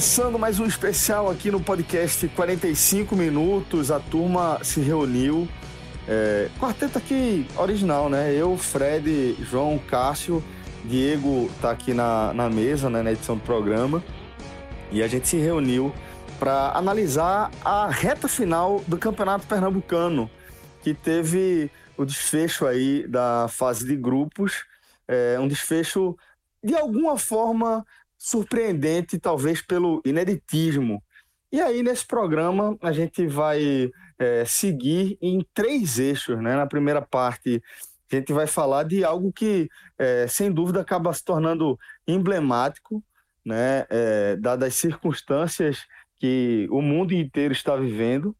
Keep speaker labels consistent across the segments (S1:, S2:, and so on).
S1: Começando mais um especial aqui no podcast 45 minutos, a turma se reuniu. É, quarteto aqui original, né? Eu, Fred, João, Cássio, Diego tá aqui na, na mesa, né, na edição do programa. E a gente se reuniu para analisar a reta final do Campeonato Pernambucano, que teve o desfecho aí da fase de grupos, é, um desfecho de alguma forma surpreendente, talvez pelo ineditismo. E aí, nesse programa, a gente vai é, seguir em três eixos. Né? Na primeira parte, a gente vai falar de algo que, é, sem dúvida, acaba se tornando emblemático, né? É, dadas as circunstâncias que o mundo inteiro está vivendo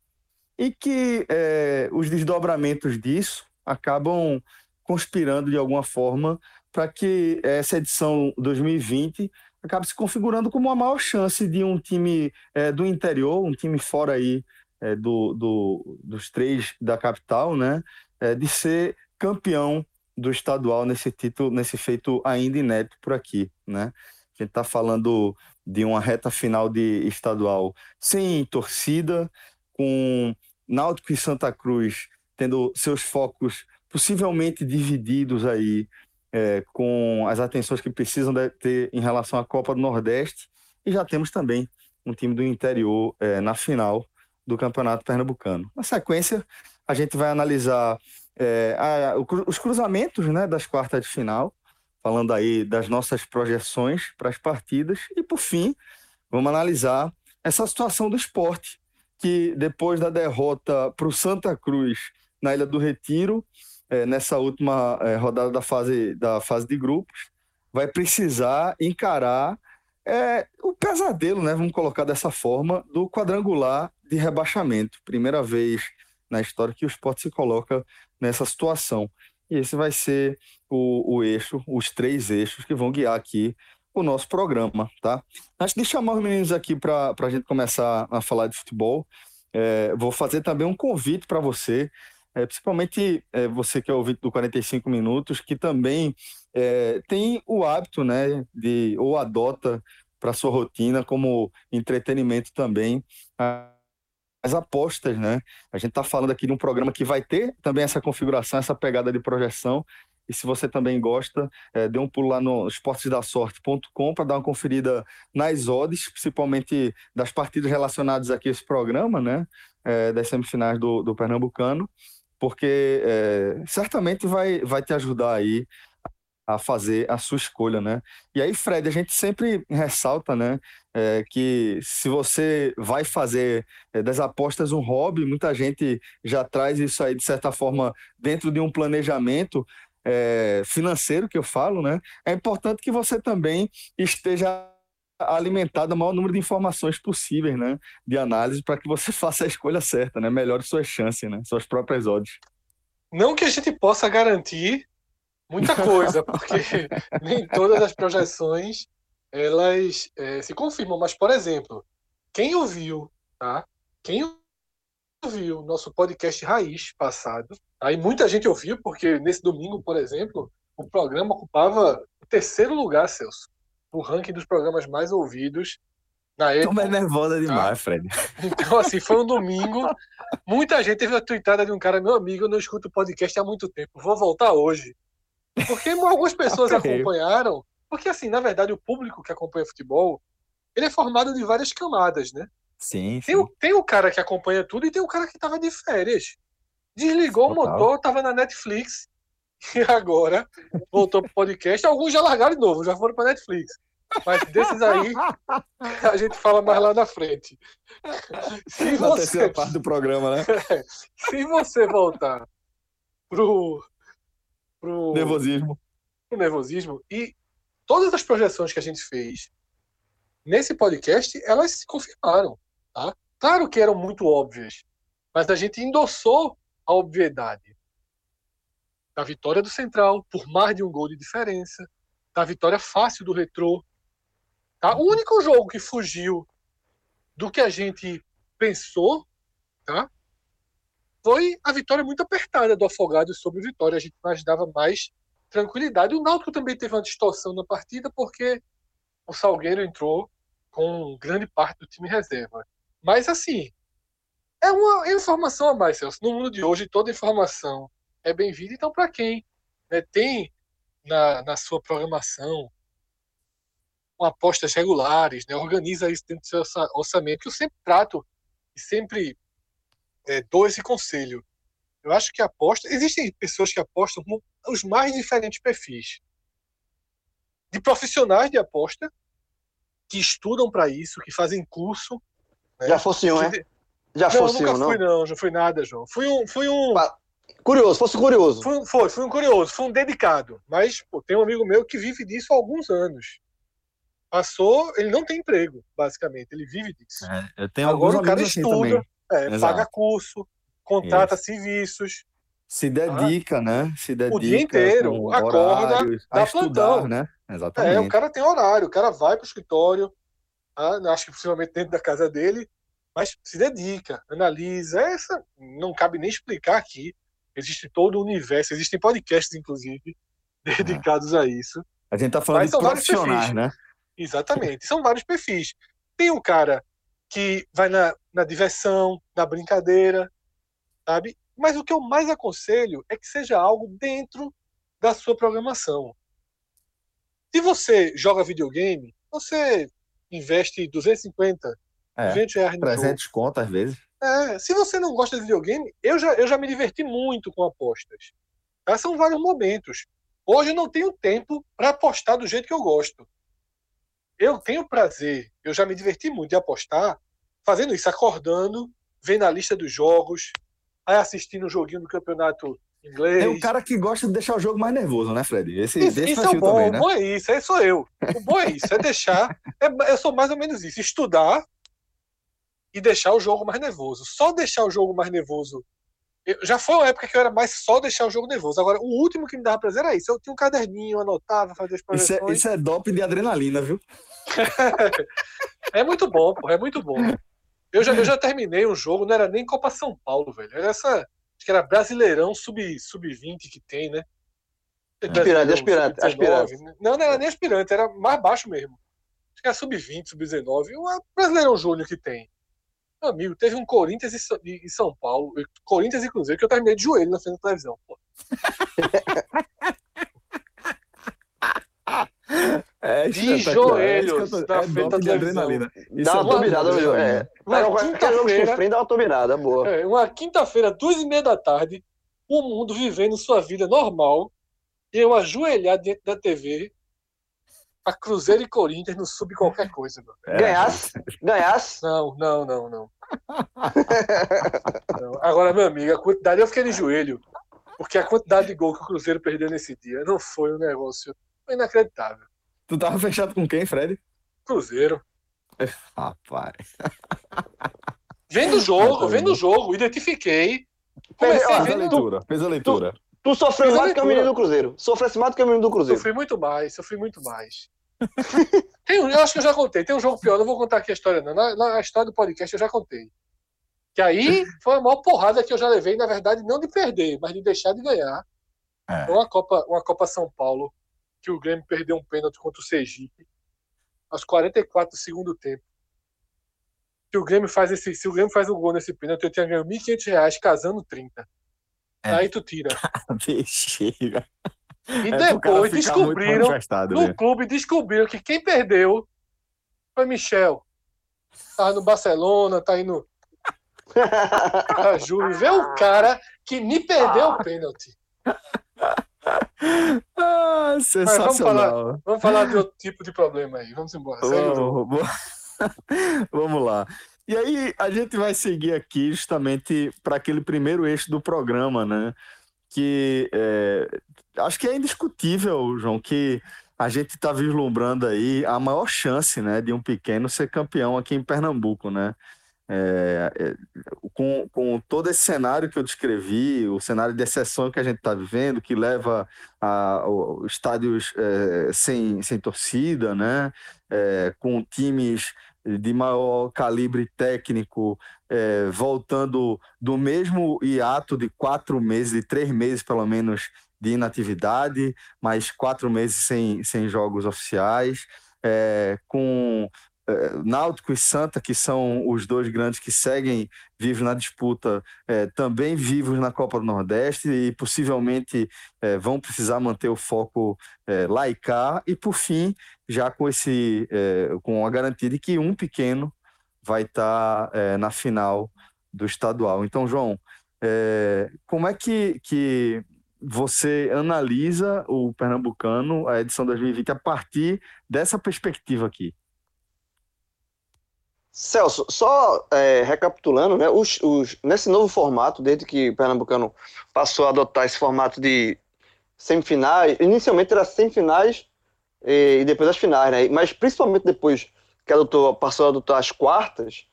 S1: e que é, os desdobramentos disso acabam conspirando de alguma forma para que essa edição 2020 acaba se configurando como a maior chance de um time é, do interior, um time fora aí é, do, do, dos três da capital, né, é, de ser campeão do estadual nesse título, nesse feito ainda inédito por aqui, né? A gente está falando de uma reta final de estadual sem torcida, com Náutico e Santa Cruz tendo seus focos possivelmente divididos aí é, com as atenções que precisam ter em relação à Copa do Nordeste. E já temos também um time do interior é, na final do Campeonato Pernambucano. Na sequência, a gente vai analisar é, a, os cruzamentos né, das quartas de final, falando aí das nossas projeções para as partidas. E, por fim, vamos analisar essa situação do esporte, que depois da derrota para o Santa Cruz na Ilha do Retiro, é, nessa última é, rodada da fase, da fase de grupos, vai precisar encarar é, o pesadelo, né, vamos colocar dessa forma, do quadrangular de rebaixamento. Primeira vez na história que o esporte se coloca nessa situação. E esse vai ser o, o eixo, os três eixos que vão guiar aqui o nosso programa, tá? Antes de chamar os meninos aqui para a gente começar a falar de futebol, é, vou fazer também um convite para você é, principalmente é, você que é ouvinte do 45 Minutos, que também é, tem o hábito, né, de, ou adota para sua rotina como entretenimento também, as apostas, né? A gente está falando aqui de um programa que vai ter também essa configuração, essa pegada de projeção. E se você também gosta, é, dê um pulo lá no esportesdasorte.com para dar uma conferida nas odds, principalmente das partidas relacionadas aqui a esse programa, né? É, das semifinais do, do Pernambucano porque é, certamente vai, vai te ajudar aí a fazer a sua escolha, né? E aí, Fred, a gente sempre ressalta, né, é, que se você vai fazer é, das apostas um hobby, muita gente já traz isso aí de certa forma dentro de um planejamento é, financeiro que eu falo, né? É importante que você também esteja alimentado o maior número de informações possíveis, né, de análise para que você faça a escolha certa, né, melhore suas chances, né, suas próprias odds.
S2: Não que a gente possa garantir muita coisa, porque nem todas as projeções elas é, se confirmam, mas por exemplo, quem ouviu, tá? Quem ouviu nosso podcast Raiz passado, aí muita gente ouviu porque nesse domingo, por exemplo, o programa ocupava o terceiro lugar, Celso no ranking dos programas mais ouvidos
S1: na época. É nervosa demais, tá? Fred.
S2: Então, assim, foi um domingo. Muita gente teve a tweetada de um cara, meu amigo, eu não escuto podcast há muito tempo, vou voltar hoje. Porque algumas pessoas acompanharam. Porque, assim, na verdade, o público que acompanha futebol, ele é formado de várias camadas, né?
S1: Sim,
S2: tem, sim. O, tem o cara que acompanha tudo e tem o cara que tava de férias. Desligou Total. o motor, tava na Netflix e agora voltou pro podcast. Alguns já largaram de novo, já foram para Netflix. Mas desses aí, a gente fala mais lá na frente.
S1: Se você... Parte do programa, né?
S2: Se você voltar pro, pro
S1: nervosismo.
S2: Pro nervosismo e todas as projeções que a gente fez nesse podcast, elas se confirmaram, tá? Claro que eram muito óbvias, mas a gente endossou a obviedade da vitória do Central por mais de um gol de diferença, da vitória fácil do Retrô. Tá? O único jogo que fugiu do que a gente pensou, tá? Foi a vitória muito apertada do Afogado sobre o Vitória. A gente imaginava mais tranquilidade. O Náutico também teve uma distorção na partida porque o Salgueiro entrou com grande parte do time reserva. Mas assim, é uma informação a mais, Celso. No mundo de hoje, toda informação é bem-vinda. Então, para quem né, tem na, na sua programação com apostas regulares, né, organiza isso dentro do seu orçamento, que eu sempre trato e sempre é, dou esse conselho. Eu acho que aposta. Existem pessoas que apostam com os mais diferentes perfis. De profissionais de aposta, que estudam para isso, que fazem curso.
S3: Né, Já fosse um, é? Já
S2: não,
S3: fosse
S2: nunca
S3: um,
S2: fui,
S3: não?
S2: não, já fui nada, João. Fui um. Fui um...
S3: Curioso, fosse curioso.
S2: Foi, foi, fui um curioso, fui um dedicado. Mas pô, tem um amigo meu que vive disso há alguns anos. Passou, ele não tem emprego, basicamente, ele vive disso.
S1: É, eu tenho
S2: Agora
S1: alguns
S2: o cara
S1: assim
S2: estuda, é, paga curso, contrata serviços.
S1: Se dedica, né? Se dedica.
S2: O dia inteiro, acorda,
S1: horários,
S2: dá
S1: estudar,
S2: plantão.
S1: né?
S2: É,
S1: Exatamente.
S2: o cara tem horário, o cara vai para o escritório, tá? acho que possivelmente dentro da casa dele, mas se dedica, analisa. Essa não cabe nem explicar aqui. Existe todo o universo, existem podcasts, inclusive, dedicados a isso.
S1: A gente tá falando
S2: Mas
S1: de profissionais,
S2: perfis.
S1: né?
S2: Exatamente. São vários perfis. Tem um cara que vai na, na diversão, na brincadeira, sabe? Mas o que eu mais aconselho é que seja algo dentro da sua programação. Se você joga videogame, você investe 250,
S1: É.
S2: 200 reais no jogo.
S1: 300 contas, às vezes.
S2: É, se você não gosta de videogame, eu já, eu já me diverti muito com apostas. Tá? São vários momentos. Hoje eu não tenho tempo para apostar do jeito que eu gosto. Eu tenho prazer, eu já me diverti muito de apostar, fazendo isso, acordando, vendo a lista dos jogos, aí assistindo o joguinho do campeonato inglês.
S1: É o cara que gosta de deixar o jogo mais nervoso, né, Fred? Esse,
S2: Isso,
S1: desse
S2: isso é o bom,
S1: também, né?
S2: o bom é isso, aí sou eu. O bom é isso, é deixar. é- eu sou mais ou menos isso, estudar e deixar o jogo mais nervoso. Só deixar o jogo mais nervoso. eu- já foi uma época que eu era mais só deixar o jogo nervoso. Agora, o último que me dava prazer era isso. Eu tinha um caderninho, anotava, fazia as
S1: Isso
S2: projeções.
S1: é, isso é doping de adrenalina, viu?
S2: É muito bom, pô, é muito bom. Eu já, eu já terminei um jogo, não era nem Copa São Paulo, velho. Era essa. Acho que era Brasileirão sub- sub-20 que tem, né?
S3: Aspirante, aspirante,
S2: Sub-19.
S3: aspirante.
S2: Não, não era nem aspirante, era mais baixo mesmo. Acho que era sub-20, sub-19. O Brasileirão Júnior que tem. Meu amigo, teve um Corinthians e São Paulo, Corinthians e Cruzeiro, que eu terminei de joelho na frente da televisão. Pô.
S1: É
S2: De
S1: é eu
S2: joelhos
S1: tô-
S2: na
S1: é
S2: frente da televisão.
S1: adrenalina. Isso
S3: Dá
S1: é
S3: uma turbinada no jogo. É.
S2: Uma quinta-feira-
S3: enfrenta, dá uma turbinada, boa.
S2: É, uma quinta-feira, duas e meia da tarde, o mundo vivendo sua vida normal, e eu ajoelhar dentro da TV a Cruzeiro e Corinthians não sub qualquer coisa, mano.
S1: É.
S3: Ganhasse, ganhasse.
S2: Não, não, não, não. Não. Agora, meu amigo, a quantidade, eu fiquei de joelho, porque a quantidade de gol que o Cruzeiro perdeu nesse dia não foi um negócio foi inacreditável.
S1: Tu tava fechado com quem, Fred?
S2: Cruzeiro.
S1: Rapaz.
S2: Vendo o jogo, vendo o jogo, identifiquei.
S3: Fez-
S2: Comecei
S1: Fez a
S2: vendo.
S1: leitura, fez a leitura.
S3: Tu sofreu
S2: a
S3: mais do que o menino do Cruzeiro. Sofresse mais do que o menino do Cruzeiro.
S2: Sofri muito mais, sofri muito mais. Tem um- eu acho que eu já contei. Tem um jogo pior, não vou contar aqui a história, não. Na, na história do podcast eu já contei. Que aí foi a maior porrada que eu já levei, na verdade, não de perder, mas de deixar de ganhar.
S1: É.
S2: Foi uma Copa, uma Copa São Paulo, que o Grêmio perdeu um pênalti contra o Sergipe, aos 44 do segundo tempo. Se o Grêmio faz esse, se o Grêmio faz o gol nesse pênalti, eu tinha ganho 1.500 reais casando 30.
S1: É.
S2: Aí tu tira.
S1: Bexiga.
S2: E
S1: É
S2: depois descobriram no
S1: né?
S2: clube descobriram que quem perdeu foi Michel. Tá no Barcelona, tá indo pra Júlio. Vê o cara que me perdeu o pênalti.
S1: ah, sensacional.
S2: Vamos falar, vamos falar, de outro tipo de problema aí. Vamos embora.
S1: Vamos, vamos lá. E aí a gente vai seguir aqui justamente para aquele primeiro eixo do programa, né? Que é, acho que é indiscutível, João, que a gente está vislumbrando aí a maior chance, né, de um pequeno ser campeão aqui em Pernambuco, né? É, é, com, com todo esse cenário que eu descrevi, o cenário de exceção que a gente está vivendo, que leva a, a estádios é, sem, sem torcida, né? É, com times de maior calibre técnico, é, voltando do mesmo hiato de quatro meses, de três meses pelo menos de inatividade, mais quatro meses sem, sem jogos oficiais, é, com Náutico e Santa, que são os dois grandes que seguem vivos na disputa, é, também vivos na Copa do Nordeste e possivelmente é, vão precisar manter o foco é, lá e cá. E por fim, já com esse, é, com a garantia de que um pequeno vai estar tá, é, na final do estadual. Então, João, como é que, que você analisa o Pernambucano, a edição 2020, a partir dessa perspectiva aqui?
S3: Celso, só é, recapitulando, né, os, os, nesse novo formato, desde que o Pernambucano passou a adotar esse formato de semifinais, inicialmente era semifinais e, e depois as finais, né, mas principalmente depois que adotou, passou a adotar as quartas,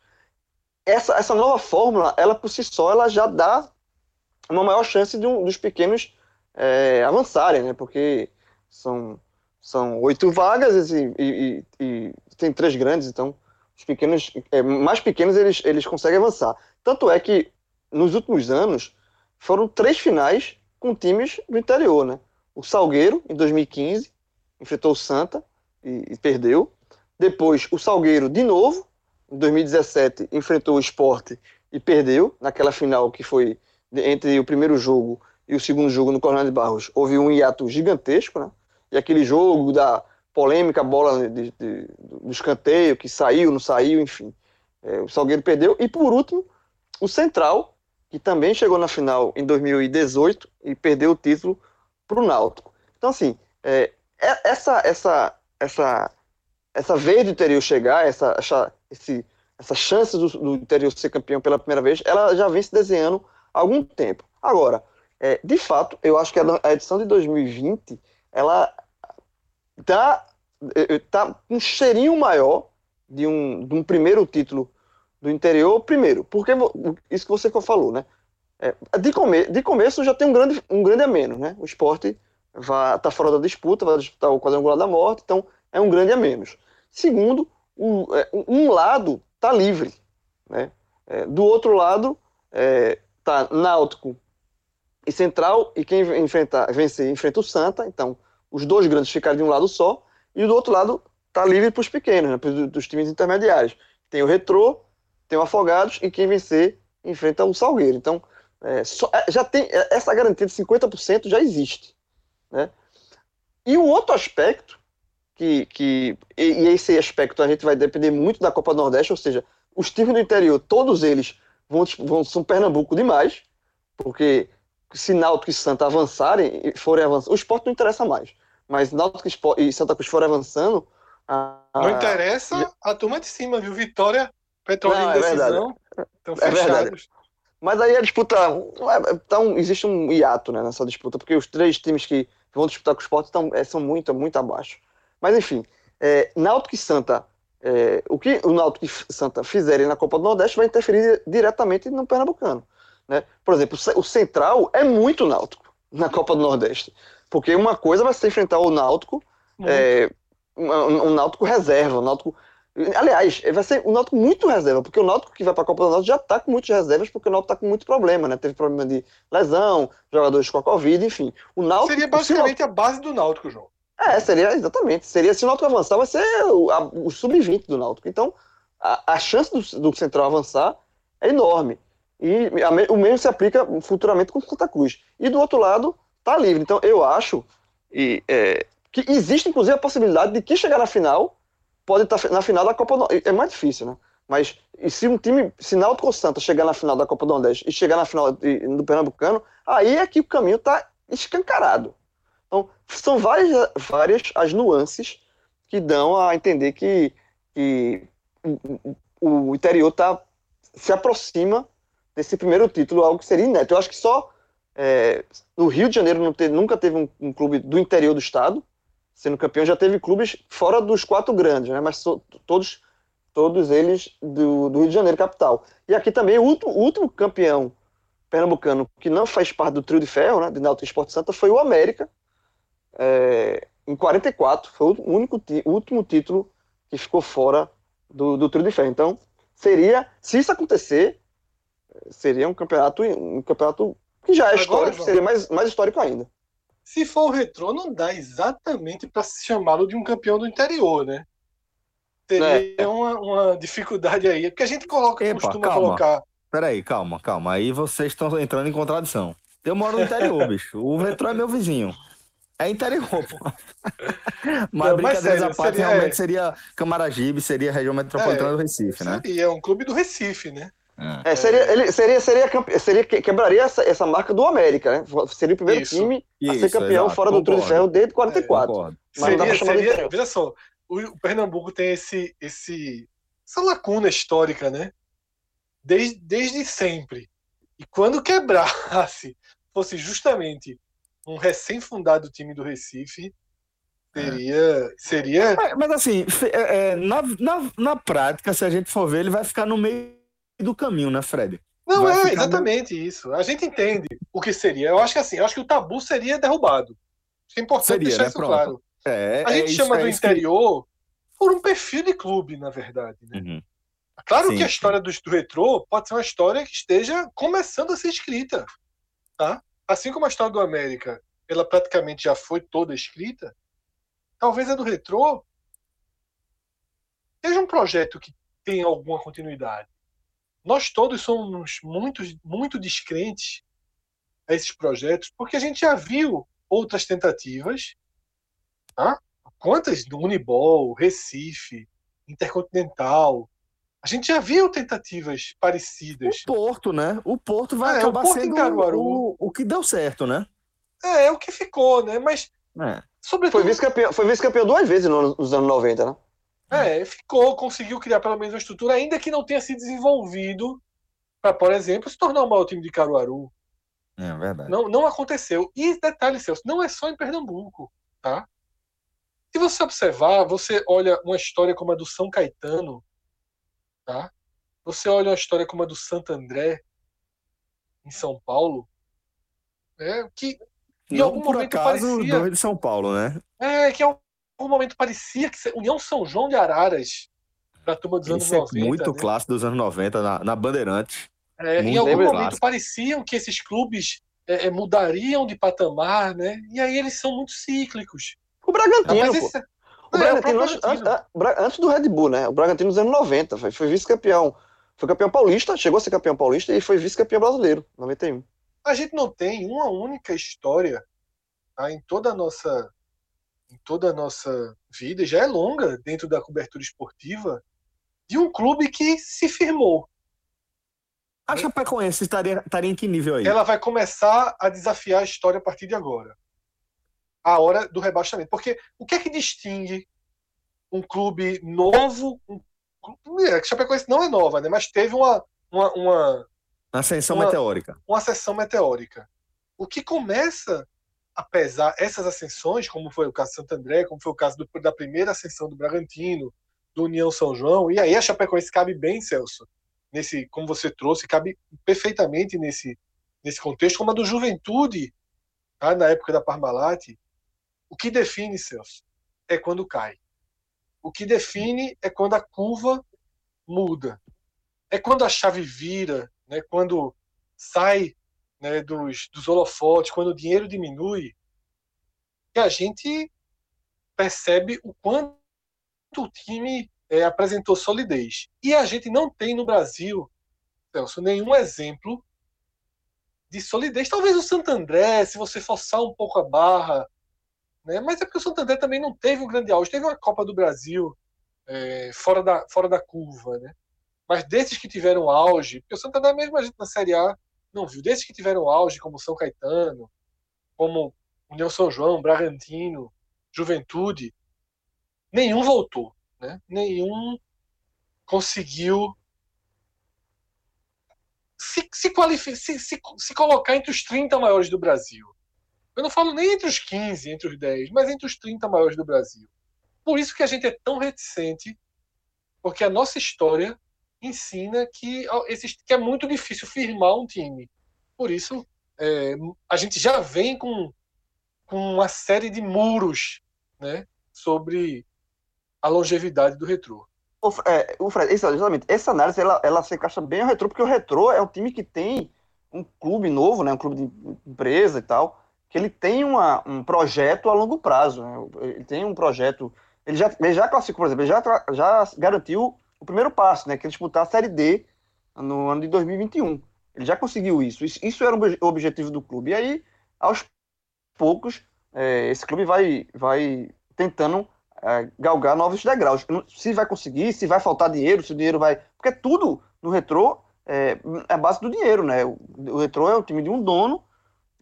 S3: essa, essa nova fórmula, ela por si só, ela já dá uma maior chance um, dos pequenos é, avançarem, né, porque são, são oito vagas e, e, e tem três grandes, então os pequenos, é, mais pequenos, eles, eles conseguem avançar. Tanto é que, nos últimos anos, foram três finais com times do interior, né? O Salgueiro, em 2015, enfrentou o Santa e, e perdeu. Depois, o Salgueiro, de novo, em 2017, enfrentou o Esporte e perdeu, naquela final que foi entre o primeiro jogo e o segundo jogo no Coronel de Barros. Houve um hiato gigantesco, né? E aquele jogo da polêmica, bola de, de, do escanteio, que saiu, não saiu, enfim. É, o Salgueiro perdeu. E por último, o Central, que também chegou na final em 2018 e perdeu o título para o Náutico. Então, assim, é, é, essa, essa, essa, essa vez do interior chegar, essa, essa, esse, essa chance do, do interior ser campeão pela primeira vez, ela já vem se desenhando há algum tempo. Agora, é, de fato, eu acho que a edição de 2020 ela eh, tá um cheirinho maior de um, de um primeiro título do interior, primeiro, porque isso que você falou, né? É, de, come, de começo já tem um grande, um grande a menos, né? O esporte vai tá fora da disputa, vai disputar o quadrangular da morte, então é um grande a menos. Segundo, um, é, um lado tá livre, né? É, do outro lado é, tá Náutico e Central, e quem enfrentar, vencer enfrenta o Santa, então os dois grandes ficarem de um lado só, e do outro lado tá livre para os pequenos, né, pros, dos times intermediários. Tem o Retrô, tem o Afogados, e quem vencer enfrenta o Salgueiro. Então, é, só, é, já tem é, essa garantia de 50% já existe. Né? E o outro aspecto, que, que e, e esse aspecto a gente vai depender muito da Copa do Nordeste, ou seja, os times do interior, todos eles vão, vão são Pernambuco demais, porque se Náutico e Santa avançarem, forem avançando, o esporte não interessa mais. Mas Náutico e Santa Cruz forem avançando. A...
S2: Não interessa a turma de cima, viu? Vitória, Petrolina e é Decisão estão é fechados. Verdade.
S3: Mas aí a disputa. Então, existe um hiato né, nessa disputa, porque os três times que vão disputar com o esporte estão, é, são muito, muito abaixo. Mas enfim, é, Náutico e Santa. É, o que o Náutico e Santa fizerem na Copa do Nordeste vai interferir diretamente no Pernambucano. Né? Por exemplo, o Central é muito náutico na Copa do Nordeste. Porque uma coisa vai ser enfrentar o Náutico, é, um, um, Náutico reserva, um Náutico. Aliás, vai ser um Náutico muito reserva, porque o Náutico que vai para a Copa do Norte já está com muitas reservas, porque o Náutico está com muito problema, né? Teve problema de lesão, jogadores com a Covid, enfim. O Náutico,
S2: seria basicamente a base do Náutico, João.
S3: É, seria exatamente. Seria se o Náutico avançar, vai ser o, o sub-20 do Náutico. Então, a, a chance do, do Central avançar é enorme. E a, o mesmo se aplica futuramente com Santa Cruz. E do outro lado, tá livre. Então eu acho e, é, que existe inclusive a possibilidade de quem chegar na final pode estar tá na final da Copa do É mais difícil, né? Mas se um time, se Náutico ou Santa chegar na final da Copa do Nordeste e chegar na final do Pernambucano, aí é que o caminho está escancarado. Então, são várias, várias as nuances que dão a entender que, que o, o interior tá, se aproxima desse primeiro título, algo que seria inédito. Eu acho que só é, no Rio de Janeiro teve, nunca teve um, um, clube do interior do estado sendo campeão, já teve clubes fora dos quatro grandes, né? mas so, todos, todos eles do, do, Rio de Janeiro, capital. E aqui também o último, o último campeão pernambucano que não faz parte do trio de ferro, né, de Náutico Esporte Santa, foi o América, é, em 44, foi o único último título que ficou fora do, do trio de ferro. Então, seria, se isso acontecer, seria um campeonato, um campeonato que já é Agora, histórico, seria mais, mais histórico ainda.
S2: Se for o retrô, não dá exatamente para se chamá-lo de um campeão do interior, né? Teria é. uma, uma, dificuldade aí, porque a gente coloca, Epa, costuma calma. colocar.
S1: Peraí, calma, calma. Aí vocês estão entrando em contradição. Eu moro no interior, bicho. O retrô é meu vizinho. É interior, pô. Mas não, brincadeiras à parte, seria, realmente é... seria Camaragibe, seria a região metropolitana é, do Recife, né?
S2: Seria um clube do Recife, né?
S3: É, seria, ele seria, seria, seria, quebraria essa, essa marca do América, né? Seria o primeiro Isso. time a Isso, ser campeão exato, fora do Trio de Ferro desde 44. É,
S2: mas seria, seria, veja só, o Pernambuco tem esse, esse, essa lacuna histórica, né? Desde, desde sempre. E quando quebrasse, fosse justamente um recém-fundado time do Recife, Seria. seria...
S1: Mas, mas assim, é, é, na, na, na prática, se a gente for ver, ele vai ficar no meio do caminho, né, Fred?
S2: Não, Vai é exatamente no... isso. A gente entende o que seria. Eu acho que assim, eu acho que o tabu seria derrubado. É importante seria, deixar né? isso Pronto. claro. É, a gente é chama do é interior que... por um perfil de clube, na verdade. Né? Uhum. Claro sim, que a história do, do retrô pode ser uma história que esteja começando a ser escrita. Tá? Assim como a história do América, ela praticamente já foi toda escrita, talvez a do retrô seja um projeto que tenha alguma continuidade. Nós todos somos muito, muito descrentes a esses projetos, porque a gente já viu outras tentativas. Tá? Quantas? Do Unibol, Recife, Intercontinental. A gente já viu tentativas parecidas.
S1: O Porto, né? O Porto vai é, acabar Porto sendo o, o, que deu certo, né?
S2: É, é o que ficou, né? Mas.
S3: É. Sobretudo... Foi vice-campeão vice duas vezes nos anos 90, né?
S2: É, ficou, conseguiu criar pelo menos uma estrutura, ainda que não tenha se desenvolvido para, por exemplo, se tornar o maior time de Caruaru.
S1: É verdade.
S2: Não, não aconteceu. E detalhe, Celso, não é só em Pernambuco, tá? Se você observar, você olha uma história como a do São Caetano, tá? Você olha uma história como a do Santo André, em São Paulo, é que
S1: em não algum momento acaso, parecia... de São Paulo, né?
S2: É, que em algum momento parecia que União São João de Araras, da turma dos anos 90.
S1: É muito né? clássico dos anos 90, na, na Bandeirantes.
S2: É, em algum momento clássico. pareciam que esses clubes é, é, mudariam de patamar, né? E aí eles são muito cíclicos.
S3: O Bragantino, ah, esse... o é, Bragantino, antes, antes, do Red Bull, né? O Bragantino nos anos 90 foi, foi vice-campeão. Foi campeão paulista, chegou a ser campeão paulista e foi vice-campeão brasileiro, 91.
S2: A gente não tem uma única história tá, em toda a nossa em toda a nossa vida, já é longa dentro da cobertura esportiva, de um clube que se firmou.
S1: A Chapecoense estaria, estaria em que nível aí?
S2: Ela vai começar a desafiar a história a partir de agora. A hora do rebaixamento. Porque o que é que distingue um clube novo? Um, é, a Chapecoense não é nova, né? mas teve uma. uma, uma
S1: ascensão uma, meteórica.
S2: Uma ascensão meteórica. O que começa a pesar essas ascensões, como foi o caso de Santo André, como foi o caso do, da primeira ascensão do Bragantino, do União São João. E aí a Chapecoense cabe bem, Celso, nesse, como você trouxe, cabe perfeitamente nesse, nesse contexto, como a do Juventude, tá, na época da Parmalat. O que define, Celso, é quando cai. O que define é quando a curva muda. É quando a chave vira, né, quando sai né, dos, dos holofotes, quando o dinheiro diminui, que a gente percebe o quanto o time é, apresentou solidez. E a gente não tem no Brasil, Celso, nenhum exemplo de solidez. Talvez o Santo André, se você forçar um pouco a barra, né? mas é porque o Santo André também não teve um grande auge. Teve uma Copa do Brasil é, fora, da, fora da curva, né? Mas desses que tiveram auge, porque o Santo André mesmo a gente na Série A não viu, desses que tiveram auge, como São Caetano, como União São João, Bragantino, Juventude, nenhum voltou, né? Nenhum conseguiu se, se, se, se, se colocar entre os 30 maiores do Brasil. Eu não falo nem entre os 15, entre os 10, mas entre os 30 maiores do Brasil. Por isso que a gente é tão reticente, porque a nossa história ensina que, que é muito difícil firmar um time. Por isso, é, a gente já vem com, com uma série de muros né, sobre a longevidade do retrô.
S3: O, é, o Fred, exatamente. Essa análise ela, ela se encaixa bem ao retrô, porque o retrô é um time que tem um clube novo, né, um clube de empresa e tal, que ele tem uma, um projeto a longo prazo. Né? Ele tem um projeto. Ele já, ele já classificou, por exemplo, ele já, já garantiu o primeiro passo, né, que é disputar a Série D no ano de 2021. Ele já conseguiu isso. Isso, isso era o objetivo do clube. E aí, aos poucos, é, esse clube vai, vai tentando é, galgar novos degraus. Se vai conseguir, se vai faltar dinheiro, se o dinheiro vai. Porque tudo no retrô é, é a base do dinheiro, né? O, o retrô é o time de um dono,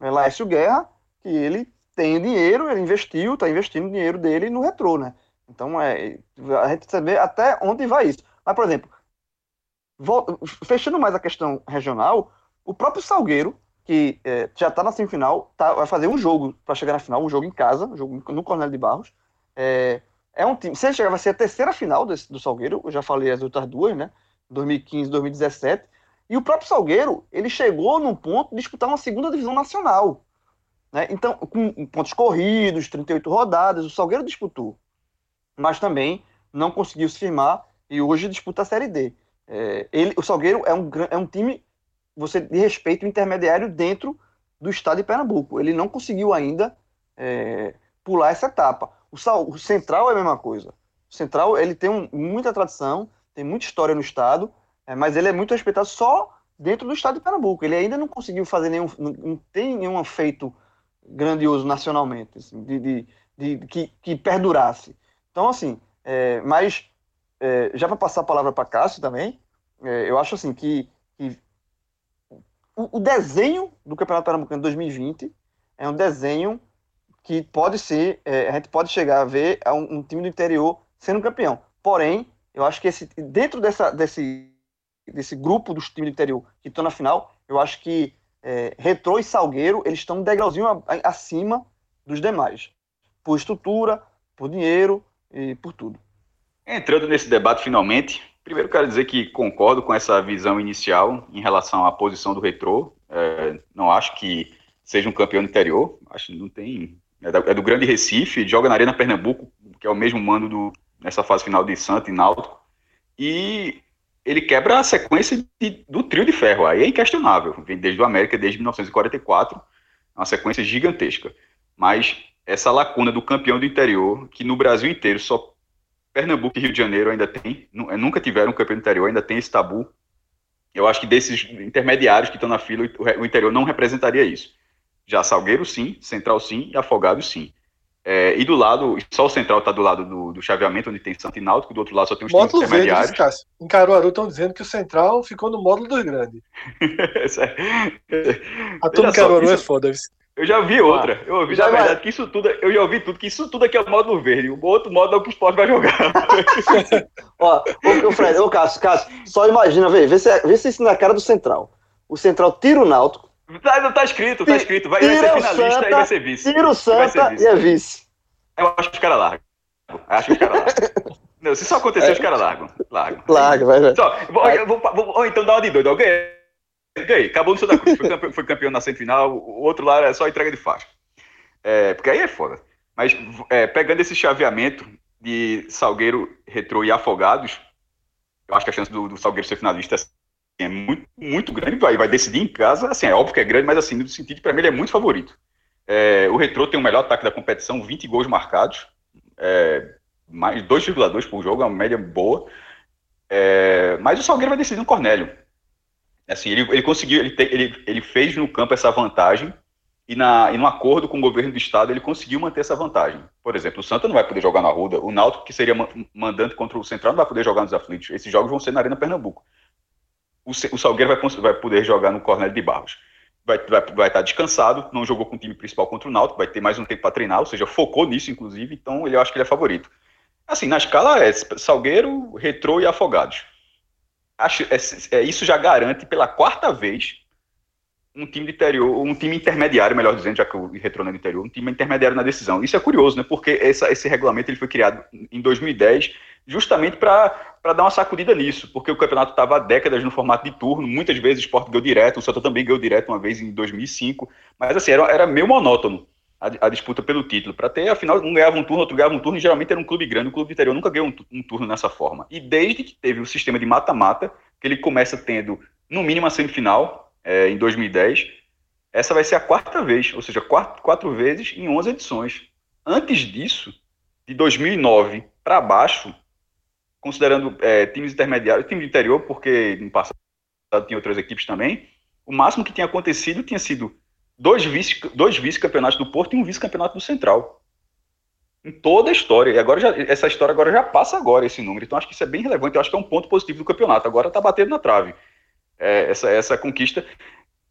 S3: é Laércio Guerra, que ele tem dinheiro, ele investiu, está investindo dinheiro dele no retrô, né? Então é, a gente saber até onde vai isso. Mas, por exemplo, fechando mais a questão regional, o próprio Salgueiro, que é, já está na semifinal, tá, vai fazer um jogo para chegar na final, um jogo em casa, um jogo no Cornélio de Barros. É, é um time. Se ele chegar, vai ser a terceira final desse, do Salgueiro. Eu já falei as outras duas, né? 2015, 2017. E o próprio Salgueiro, ele chegou num ponto de disputar uma segunda divisão nacional. Né? Então, com pontos corridos, 38 rodadas, o Salgueiro disputou. Mas também não conseguiu se firmar e hoje disputa a Série D. É, ele, o Salgueiro é um, é um time você de respeito intermediário dentro do estado de Pernambuco. Ele não conseguiu ainda é, pular essa etapa. O, Sal, o Central é a mesma coisa. O Central ele tem um, muita tradição, tem muita história no estado, é, mas ele é muito respeitado só dentro do estado de Pernambuco. Ele ainda não conseguiu fazer nenhum, não, não tem nenhum feito grandioso nacionalmente, assim, de, de, de, de que, que, perdurasse. Então, assim, é, mas é, já para passar a palavra para Cássio também, é, eu acho assim que, que o, o, desenho do Campeonato Pernambucano 2020 é um desenho que pode ser, é, a gente pode chegar a ver um, um, time do interior sendo campeão. Porém, eu acho que esse, dentro dessa, desse, desse grupo dos times do interior que estão na final, eu acho que é, Retrô e Salgueiro, eles estão um degrauzinho acima dos demais. Por estrutura, por dinheiro e por tudo.
S4: Entrando nesse debate finalmente, primeiro quero dizer que concordo com essa visão inicial em relação à posição do Retrô. É, não acho que seja um campeão interior, acho que não tem é, é, do Grande Recife, joga na Arena Pernambuco, que é o mesmo mando do, nessa fase final de Santos e Náutico, e ele quebra a sequência de, do trio de ferro, aí é inquestionável, vem desde o América, desde 1944, é uma sequência gigantesca, mas essa lacuna do campeão do interior, que no Brasil inteiro só Pernambuco e Rio de Janeiro ainda tem, é, nunca tiveram um campeão do interior, ainda tem esse tabu, eu acho que desses intermediários que estão na fila, o interior não representaria isso. Já Salgueiro, sim. Central, sim. E Afogado, sim. É, e do lado, só o Central está do lado do, do, chaveamento, onde tem Santo Ináutico, do outro lado só tem os
S2: times intermediários. Verde, Cássio. Em Caruaru estão dizendo que o Central ficou no módulo dos grandes. A turma Caruaru é foda.
S4: Eu já vi outra. Eu ouvi, já na verdade, vai. que isso tudo, eu já ouvi tudo, que isso tudo aqui é o módulo verde. O outro módulo é o que o esporte vai jogar.
S3: Ó, ô, Fred, ô Cássio, Cássio, só imagina, vê, vê se, vê se isso na cara do Central. O Central tira o Náutico,
S4: Tá, tá escrito, tá escrito. Vai, vai ser finalista Santa, e vai ser vice.
S3: Tira o Santa vice. e é vice.
S4: Eu acho que os caras largam. Acho que os caras largam. Não, se isso acontecer, é. os caras largam. Largam.
S3: Larga, vai, vai. Só,
S4: vou, vou, vou, então dá uma de doido. Eu ganhei. Acabou no Santa Cruz. Foi campeão, foi campeão na semifinal. O outro lá é só entrega de faixa. É, porque aí é foda. Mas é, pegando esse chaveamento de Salgueiro, Retrô e Afogados, eu acho que a chance do, do Salgueiro ser finalista é muito, muito grande, vai, vai decidir em casa, assim, é óbvio que é grande, mas assim, no sentido, para mim, ele é muito favorito. É, o Retro tem o melhor ataque da competição, 20 gols marcados, é, mais 2,2 por jogo, é uma média boa, é, mas o Salgueiro vai decidir no Cornélio. Assim, ele, ele conseguiu, ele, te, ele, ele fez no campo essa vantagem, e, na, e no acordo com o governo do estado ele conseguiu manter essa vantagem. Por exemplo, o Santa não vai poder jogar na Ruda, o Náutico, que seria mandante contra o Central, não vai poder jogar nos aflitos. Esses jogos vão ser na Arena Pernambuco o, o Salgueiro vai, vai, poder jogar no Cornélio de Barros. vai, vai, vai estar descansado, não jogou com o time principal contra o Náutico, vai ter mais um tempo para treinar, ou seja, focou nisso, inclusive, então ele, eu acho que ele é favorito. Assim, na escala é Salgueiro, Retrô e Afogados. Acho, é, é, isso já garante pela quarta vez um time de interior, um time intermediário, melhor dizendo, já que o Retrô não é interior, um time intermediário na decisão. Isso é curioso, né? Porque essa, esse regulamento ele foi criado em 2010 justamente para dar uma sacudida nisso, porque o campeonato estava há décadas no formato de turno, muitas vezes o esporte ganhou direto, o Santa também ganhou direto uma vez em 2005, mas assim, era, era meio monótono a, a disputa pelo título, para ter, afinal, um ganhava um turno, outro ganhava um turno, e geralmente era um clube grande, o clube interior nunca ganhou um, um turno nessa forma. E desde que teve o sistema de mata-mata, que ele começa tendo, no mínimo, a semifinal, é, em 2010, essa vai ser a quarta vez, ou seja, quatro, quatro vezes em 11 edições. Antes disso, de 2009 para baixo, considerando é, times intermediários, time interior, porque no passado tinha outras equipes também, o máximo que tinha acontecido tinha sido dois vice, dois vice-campeonatos do Porto e um vice-campeonato do Central. Em toda a história. E agora já, essa história agora já passa agora esse número. Então acho que isso é bem relevante. Eu acho que é um ponto positivo do campeonato. Agora está batendo na trave. É, essa, essa conquista.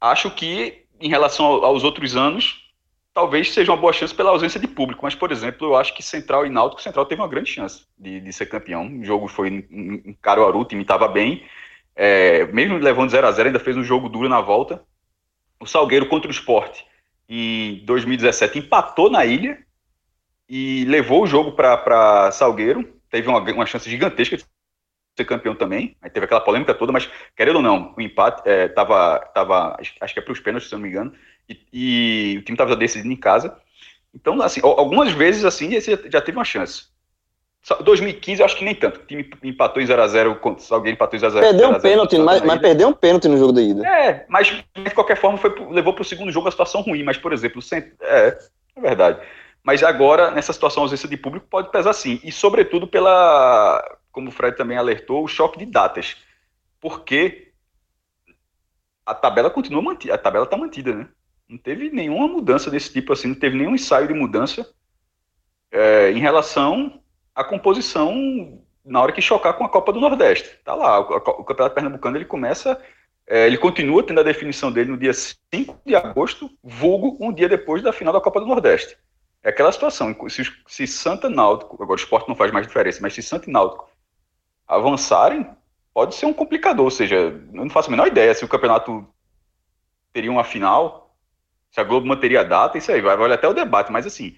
S4: Acho que, em relação aos outros anos, talvez seja uma boa chance pela ausência de público. Mas, por exemplo, eu acho que Central e Náutico, Central teve uma grande chance de, de ser campeão. O jogo foi em, Caruaru, o time estava bem. É, mesmo levando 0 a 0 ainda fez um jogo duro na volta. O Salgueiro contra o Esporte, em 2017, empatou na ilha e levou o jogo para Salgueiro. Teve uma, uma chance gigantesca de ser campeão também. Aí teve aquela polêmica toda, mas querendo ou não, o empate é, tava, tava acho que é para os pênaltis, se eu não me engano, e, e o time estava decidindo em casa. Então, assim, algumas vezes assim, já teve uma chance. 2015, eu acho que nem tanto. O time empatou em 0x0, alguém empatou em 0x0.
S3: Perdeu um pênalti, mas, mas perdeu um pênalti no jogo da ida.
S4: É, mas de qualquer forma foi, levou para o segundo jogo a situação ruim. Mas, por exemplo, é, é verdade. Mas agora, nessa situação, a ausência de público pode pesar sim. E, sobretudo, pela, como o Fred também alertou, o choque de datas. Porque a tabela continua mantida, a tabela está mantida, né? Não teve nenhuma mudança desse tipo assim, não teve nenhum ensaio de mudança é, em relação à composição na hora que chocar com a Copa do Nordeste. Tá lá, o, o Campeonato Pernambucano ele começa, é, ele continua tendo a definição dele no dia 5 de agosto, vulgo um dia depois da final da Copa do Nordeste. É aquela situação, se, se Santa Náutico, agora o esporte não faz mais diferença, mas se Santa e Náutico avançarem, pode ser um complicador, ou seja, eu não faço a menor ideia se o campeonato teria uma final, se a Globo manteria a data, isso aí, vai valer até o debate, mas assim,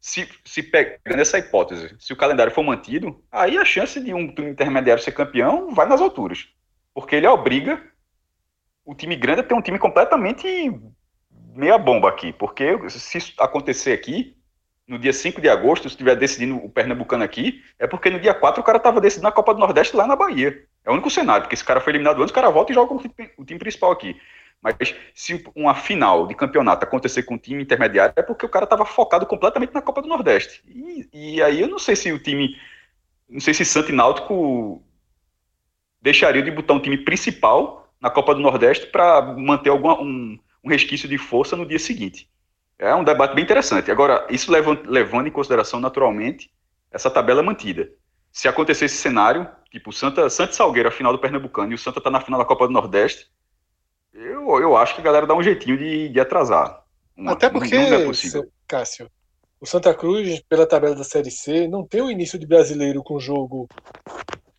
S4: se, se pegando essa hipótese, se o calendário for mantido, aí a chance de um time intermediário ser campeão vai nas alturas. Porque ele obriga o time grande a ter um time completamente meia bomba aqui. Porque se isso acontecer aqui, no dia 5 de agosto, se estiver decidindo o Pernambucano aqui, é porque no dia 4 o cara estava decidindo a Copa do Nordeste lá na Bahia. É o único cenário, porque esse cara foi eliminado antes, o cara volta e joga o time principal aqui. Mas se uma final de campeonato acontecer com um time intermediário, é porque o cara estava focado completamente na Copa do Nordeste. E, e, aí eu não sei se o time. Não sei se Santo e Náutico deixaria de botar um time principal na Copa do Nordeste para manter alguma, um, um resquício de força no dia seguinte. É um debate bem interessante. Agora, isso levando, levando em consideração, naturalmente, essa tabela mantida. Se acontecer esse cenário, tipo, Santa, Santa Salgueiro, a final do Pernambucano, e o Santa está na final da Copa do Nordeste, eu, eu acho que a galera dá um jeitinho de, de atrasar.
S2: Uma, Até porque, não é Cássio, o Santa Cruz, pela tabela da Série C, não tem o início de brasileiro com jogo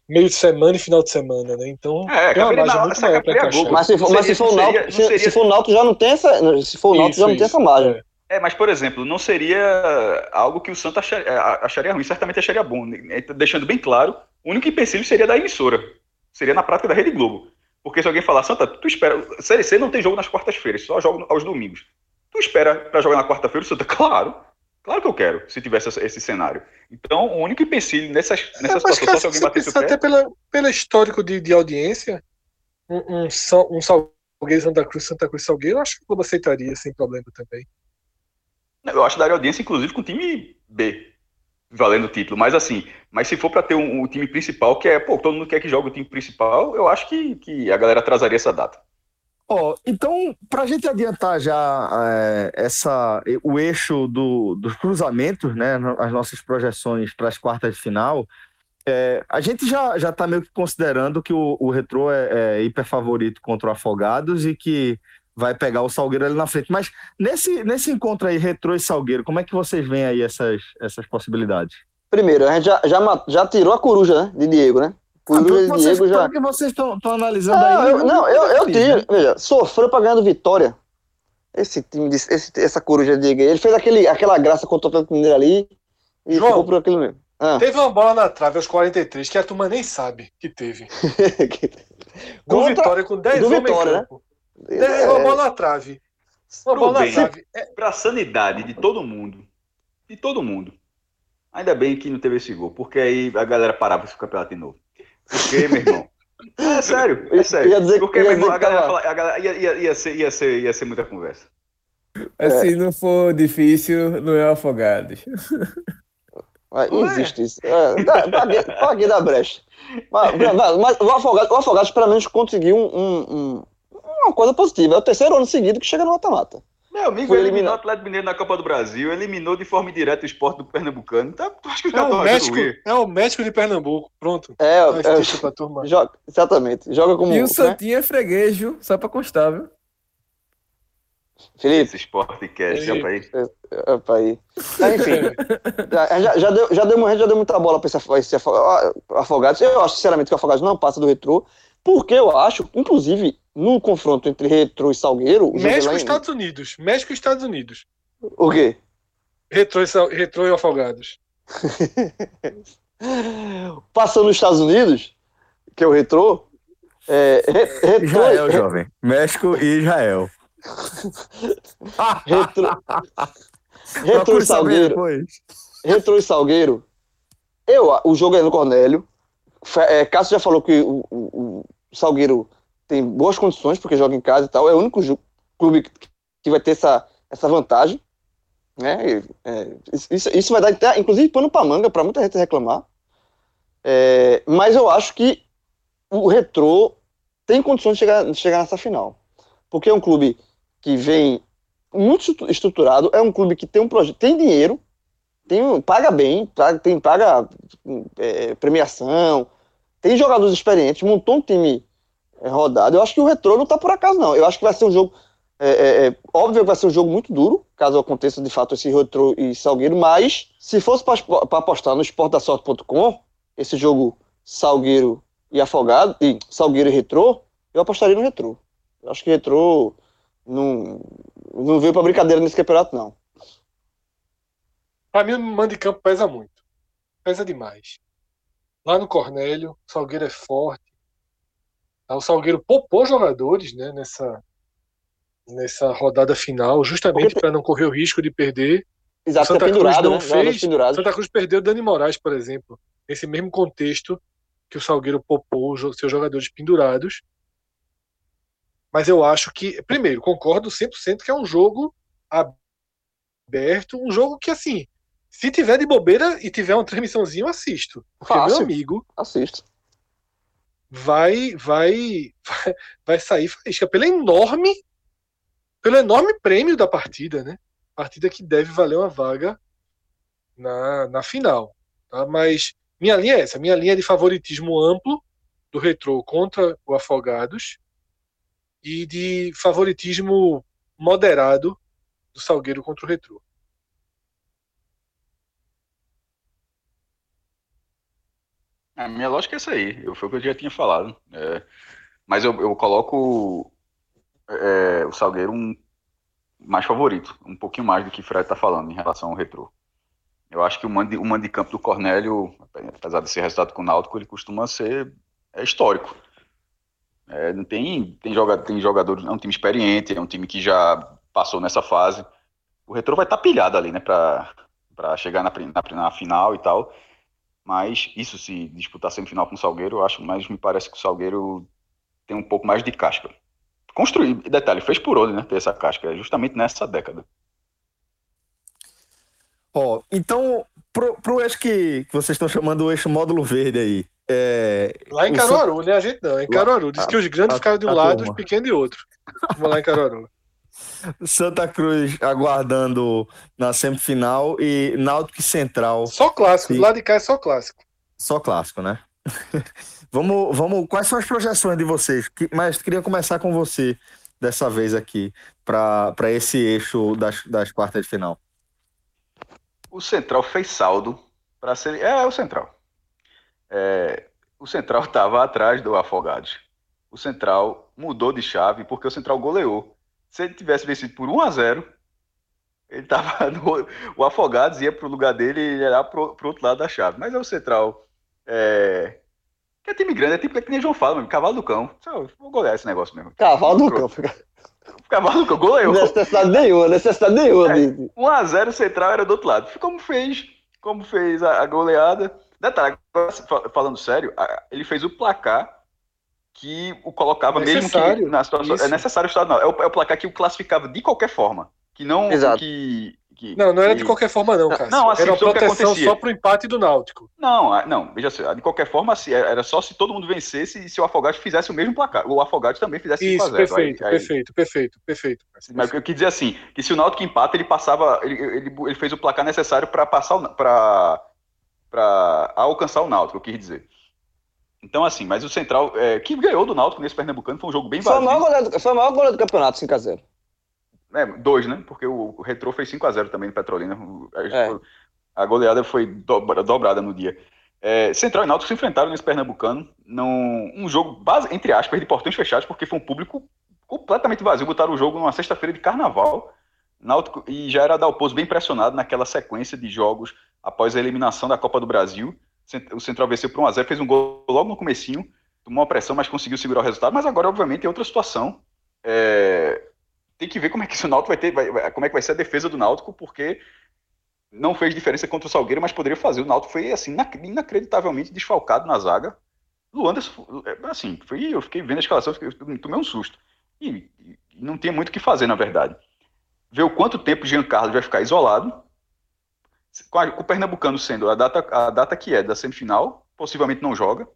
S2: meio de semana e final de semana, né? Então,
S3: é, tem uma margem muito maior para encaixar. Mas se for, mas se for o Náutico, se, se for o Náutico já não tem essa, se for o Náutico já não tem essa margem.
S4: É. É, mas, por exemplo, não seria algo que o Santa acharia, é, acharia ruim, certamente acharia bom. Né? Deixando bem claro, o único empecilho seria da emissora. Seria na prática da Rede Globo. Porque se alguém falar, Santa, tu espera. Série C não tem jogo nas quartas-feiras, só jogo aos domingos. Tu espera para jogar na quarta-feira, Santa? Claro. Claro que eu quero, se tivesse esse cenário. Então, o único empecilho nessa, nessa é, situação, só se alguém bater o pé...
S2: Até pela, pelo histórico de, de audiência, um, um, um Salgueiro Santa Cruz, Santa Cruz Salgueiro, eu acho que o Globo aceitaria sem problema também.
S4: Eu acho que daria audiência, inclusive, com o time B, valendo o título. Mas assim, mas se for para ter um, um, time principal, que é, pô, todo mundo quer que jogue o time principal, eu acho que, que a galera atrasaria essa data.
S1: Ó, oh, então, para a gente adiantar já é, essa, o eixo do, dos cruzamentos, né, as nossas projeções para as quartas de final, é, a gente já já está meio que considerando que o, o Retrô é, é hiper favorito contra o Afogados e que vai pegar o Salgueiro ali na frente. Mas nesse, nesse encontro aí, Retrô e Salgueiro, como é que vocês veem aí essas, essas possibilidades?
S3: Primeiro, a gente já, já, já tirou a coruja, né? De Diego, né?
S1: Coruja ah, de vocês, Diego já. que vocês estão analisando
S3: não,
S1: aí.
S3: Eu, não, eu, eu tiro. Né? Veja, sofreu pra ganhar do Vitória. Esse time, esse, essa coruja de Diego. Ele fez aquele, aquela graça contra o Atlético Mineiro ali e João, ficou por aquilo mesmo.
S2: Ah. Teve uma bola na trave aos 43 que a turma nem sabe que teve. do Vitória com 10 homens Vitória, em Né? É, uma bola na trave.
S4: Uma bola bem, na trave. É... Pra sanidade de todo mundo. De todo mundo. Ainda bem que não teve esse gol, porque aí a galera parava esse campeonato de novo. Porque, meu irmão. É sério, é sério. Ia dizer, porque, meu irmão, a galera, fala, a galera ia, ia, ia, ser, ia, ser, ia ser muita conversa.
S5: Se não for difícil, não é afogados.
S3: Mas existe isso. É, paguei, paguei da brecha. Mas, mas, o, Afogados, o Afogados, pelo menos, conseguiu um, um, uma coisa positiva. É o terceiro ano seguido que chega no mata-mata.
S4: Meu amigo Foi eliminou o Atlético Mineiro na Copa do Brasil, eliminou de forma direta o esporte do Pernambucano. Tá,
S2: acho que é, o México, é o México de Pernambuco, pronto.
S3: É, é pra turma. Joga, exatamente. Joga como.
S5: E o né? Santinho é freguejo, só pra constar, viu?
S4: Felipe. Esse Sportcast, opa aí.
S3: Opa aí. enfim, já, já, deu, já, deu, já deu muita bola para esse, esse Afogados. Eu acho, sinceramente, que o Afogados não passa do retrô, porque eu acho, inclusive, no confronto entre retrô e Salgueiro.
S2: México e Estados Unidos. México e Estados Unidos.
S3: O quê?
S2: Retrô e, retrô e Afogados.
S3: Passando nos Estados Unidos, que é o retrô. É,
S1: retrô Israel, jovem. México e Israel.
S3: Retro... Retro e Salgueiro. Retro e Salgueiro. Eu, o jogo é no Cornélio. É, Cássio já falou que o, o, o, Salgueiro tem boas condições, porque joga em casa e tal. É o único clube que vai ter essa, essa vantagem. Né? É, isso, isso vai dar, inclusive, pano para manga, para muita gente reclamar. É, mas eu acho que o Retrô tem condições de chegar, de chegar nessa final. Porque é um clube que vem muito estruturado, é um clube que tem um projeto, tem dinheiro, tem, paga bem, paga, tem, paga é, premiação, tem jogadores experientes, montou um time é, rodado. Eu acho que o retrô não tá por acaso, não. Eu acho que vai ser um jogo. É, é, é óbvio que vai ser um jogo muito duro, caso aconteça de fato esse retrô e Salgueiro, mas se fosse para apostar no esportasorte.com, esse jogo Salgueiro e Afogado, e Salgueiro e Retrô, eu apostaria no Retrô. Eu acho que Retrô não, não veio para brincadeira nesse campeonato, não.
S2: Para mim, o mando de campo pesa muito. Pesa demais. Lá no Cornélio, Salgueiro é forte. O Salgueiro poupou jogadores né, nessa, nessa rodada final, justamente para não correr o risco de perder.
S3: Exato, Santa Cruz não né? fez.
S2: Santa Cruz perdeu Dani Moraes, por exemplo, nesse mesmo contexto que o Salgueiro poupou seus jogadores pendurados mas eu acho que, primeiro, concordo 100% que é um jogo aberto, um jogo que, assim, se tiver de bobeira e tiver uma transmissãozinha, eu assisto. Porque Fácil. meu amigo.
S3: Assisto.
S2: Vai, vai, vai, sair faísca pelo enorme, pelo enorme prêmio da partida, né? Partida que deve valer uma vaga na, na final. Tá? Mas minha linha é essa: minha linha é de favoritismo amplo do Retrô contra o Afogados e de favoritismo moderado do Salgueiro contra o Retro.
S4: A minha lógica é essa aí, foi o que eu já tinha falado. É, mas eu, eu coloco é, o Salgueiro um, mais favorito, um pouquinho mais do que o Fred está falando em relação ao Retro. Eu acho que o mando, o mando de campo do Cornélio, apesar de ser resultado com o Náutico, ele costuma ser é histórico. É, não tem, tem, joga, tem jogadores, é um time experiente, é um time que já passou nessa fase. O Retro vai estar tá pilhado ali, né, para chegar na, na, na, final e tal. Mas isso se disputar semifinal com o Salgueiro, eu acho, mas me parece que o Salgueiro tem um pouco mais de casca. Construir, detalhe, fez por onde, né, ter essa casca, justamente nessa década.
S1: Ó, oh, então, pro, pro eixo que, que vocês estão chamando o eixo módulo verde aí, é,
S2: lá em Caruaru, né? A gente não, em Caruaru. Diz que os grandes a, ficaram de um lado, turma. os pequenos de outro. Vamos lá em Caruaru.
S1: Santa Cruz aguardando na semifinal e Náutico Central.
S2: Só clássico, e... lá de cá é só clássico.
S1: Só clássico, né? vamos, vamos. Quais são as projeções de vocês? Mas queria começar com você, dessa vez aqui para esse eixo das, das quartas de final?
S4: O Central fez saldo para ser. É, o Central. É, o Central estava atrás do Afogados. O Central mudou de chave porque o Central goleou. Se ele tivesse vencido por 1 a 0 ele tava no, o Afogados ia para o lugar dele e ia lá para o outro lado da chave. Mas é o Central. É, que é time grande, é é que nem João fala, mesmo, cavalo do cão. Vou golear esse negócio mesmo.
S3: Cavalo do cão.
S4: Cavalo do cão, goleou.
S3: Necessidade nenhuma, necessidade nenhuma. É,
S4: 1x0 o Central era do outro lado. Como fez, como fez a, a goleada. Detalhe, falando sério, ele fez o placar que o colocava necessário, mesmo que na situação. É necessário o estado, não. É o, é o placar que o classificava de qualquer forma. Que não.
S3: Exato.
S4: Que, que,
S2: não, não era de qualquer forma, não, cara.
S4: Não, assim,
S2: era uma proteção só pro empate do Náutico.
S4: Não, não, veja só, de qualquer forma, assim, era só se todo mundo vencesse e se o Afogados fizesse o mesmo placar. O Afogados também fizesse
S2: Isso, perfeito, aí, perfeito, aí... perfeito, perfeito.
S4: Mas eu quis dizer assim, que se o Náutico empata, ele passava, ele, ele, ele fez o placar necessário para passar, para alcançar o Náutico, eu quis dizer. Então, assim, mas o Central, é, que ganhou do Náutico nesse Pernambucano, foi um jogo bem
S3: vazio. Foi o maior goleiro, foi o maior goleiro do campeonato, 5x0.
S4: É, dois, né? Porque o, o Retrô fez 5x0 também no Petrolina. É. A goleada foi dobra, dobrada no dia. É, Central e Náutico se enfrentaram nesse Pernambucano, num, um jogo, base, entre aspas, de portões fechados, porque foi um público completamente vazio. Botaram o jogo numa sexta-feira de carnaval. Náutico, e já era Dalpozo bem pressionado naquela sequência de jogos após a eliminação da Copa do Brasil. O Central venceu por 1x0, fez um gol logo no comecinho, tomou uma pressão, mas conseguiu segurar o resultado. Mas agora, obviamente, é outra situação. É, tem que ver como é que o Náutico vai ter, vai, como é que vai ser a defesa do Náutico, porque não fez diferença contra o Salgueiro, mas poderia fazer. O Náutico foi assim inacreditavelmente desfalcado na zaga. Luanda, é, assim, foi, eu fiquei vendo a escalação, eu tomei um susto. E, e não tinha muito o que fazer, na verdade. Ver o quanto tempo o Jean Carlos vai ficar isolado, a, o Pernambucano sendo a data, a data que é da semifinal, possivelmente não joga.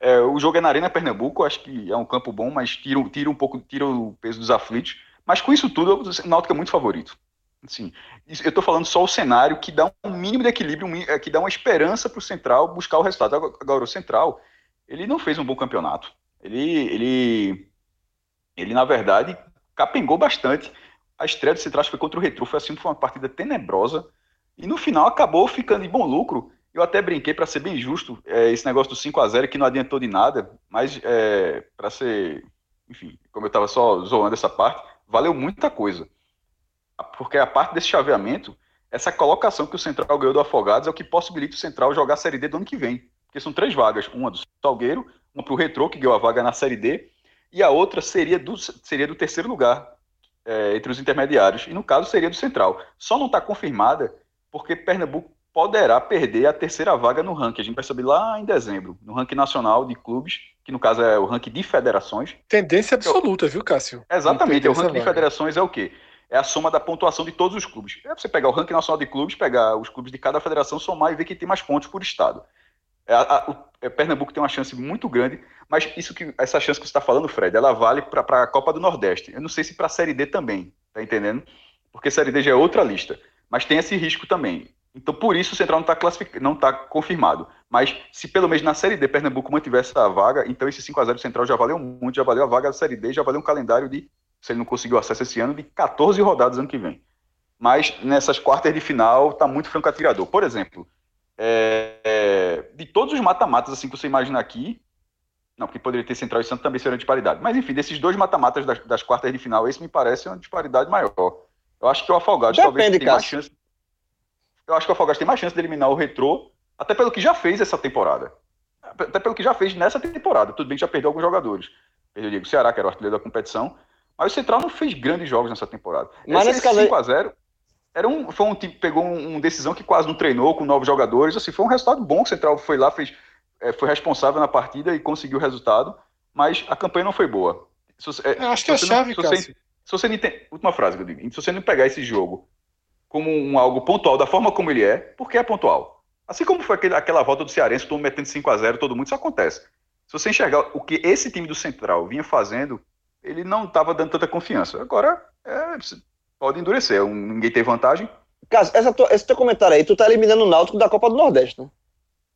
S4: É, o jogo é na Arena Pernambuco, acho que é um campo bom, mas tira, tira um pouco tira o peso dos aflitos. Mas com isso tudo, o Náutico é muito favorito. Assim, eu estou falando só o cenário que dá um mínimo de equilíbrio, é, que dá uma esperança para o Central buscar o resultado. Agora, o Central, ele não fez um bom campeonato. Ele, ele, ele na verdade, capengou bastante. A estreia do Central foi contra o Retro, foi assim, foi uma partida tenebrosa. E no final acabou ficando em bom lucro. Eu até brinquei, para ser bem justo, é, esse negócio do 5 a 0 que não adiantou de nada, mas é, para ser, enfim, como eu estava só zoando essa parte, valeu muita coisa. Porque a parte desse chaveamento, essa colocação que o Central ganhou do Afogados é o que possibilita o Central jogar a Série D do ano que vem. Porque são três vagas, uma do Salgueiro, uma para o Retrô, que ganhou a vaga na Série D, e a outra seria do, seria do terceiro lugar é, entre os intermediários. E no caso seria do Central. Só não está confirmada porque Pernambuco poderá perder a terceira vaga no ranking. A gente vai saber lá em dezembro, no ranking nacional de clubes, que no caso é o ranking de federações.
S2: Tendência absoluta, viu, Cássio?
S4: Exatamente. O ranking de federações é o quê? É a soma da pontuação de todos os clubes. É você pegar o ranking nacional de clubes, pegar os clubes de cada federação, somar e ver quem tem mais pontos por estado. É, a, o é, Pernambuco tem uma chance muito grande, mas isso que essa chance que você está falando, Fred, ela vale para a Copa do Nordeste. Eu não sei se para a Série D também, tá entendendo? Porque a Série D já é outra lista. Mas tem esse risco também. Então, por isso, o Central não está não tá confirmado. Mas, se pelo menos na Série D Pernambuco mantivesse essa vaga, então esse 5x0 Central já valeu muito, já valeu a vaga da Série D, já valeu um calendário de, se ele não conseguiu acesso esse ano, de 14 rodadas ano que vem. Mas nessas quartas de final, está muito franco atirador. Por exemplo, é, é, de todos os mata-matas assim que você imagina aqui, não, porque poderia ter Central e Santos também seriam disparidade. Mas enfim, desses dois mata-matas das, das, quartas de final, esse me parece uma disparidade maior. Eu acho que o Afogados talvez tenha mais chance eu acho que o Afogados tem mais chance de eliminar o Retrô, até pelo que já fez essa temporada. Até pelo que já fez nessa temporada. Tudo bem que já perdeu alguns jogadores. Perdeu o Diego Ceará, que era o artilheiro da competição. Mas o Central não fez grandes jogos nessa temporada.
S3: Mas esse, nesse
S4: 5x0 era um, foi um time pegou uma um decisão que quase não treinou com novos jogadores. Assim, foi um resultado bom. O Central foi lá, fez, é, foi responsável na partida e conseguiu o resultado. Mas a campanha não foi boa.
S2: Se, é, eu acho que é a chave,
S4: não, se, se você não tem, última frase que eu digo. Se você não pegar esse jogo como um algo pontual, da forma como ele é, porque é pontual. Assim como foi aquele, aquela volta do Cearense, todo metendo 5 a 0 todo mundo, isso acontece. Se você enxergar o que esse time do Central vinha fazendo, ele não estava dando tanta confiança. Agora, é, pode endurecer, um, ninguém tem vantagem.
S3: Caso, essa tua, esse teu comentário aí, tu tá eliminando o Náutico da Copa do Nordeste, né?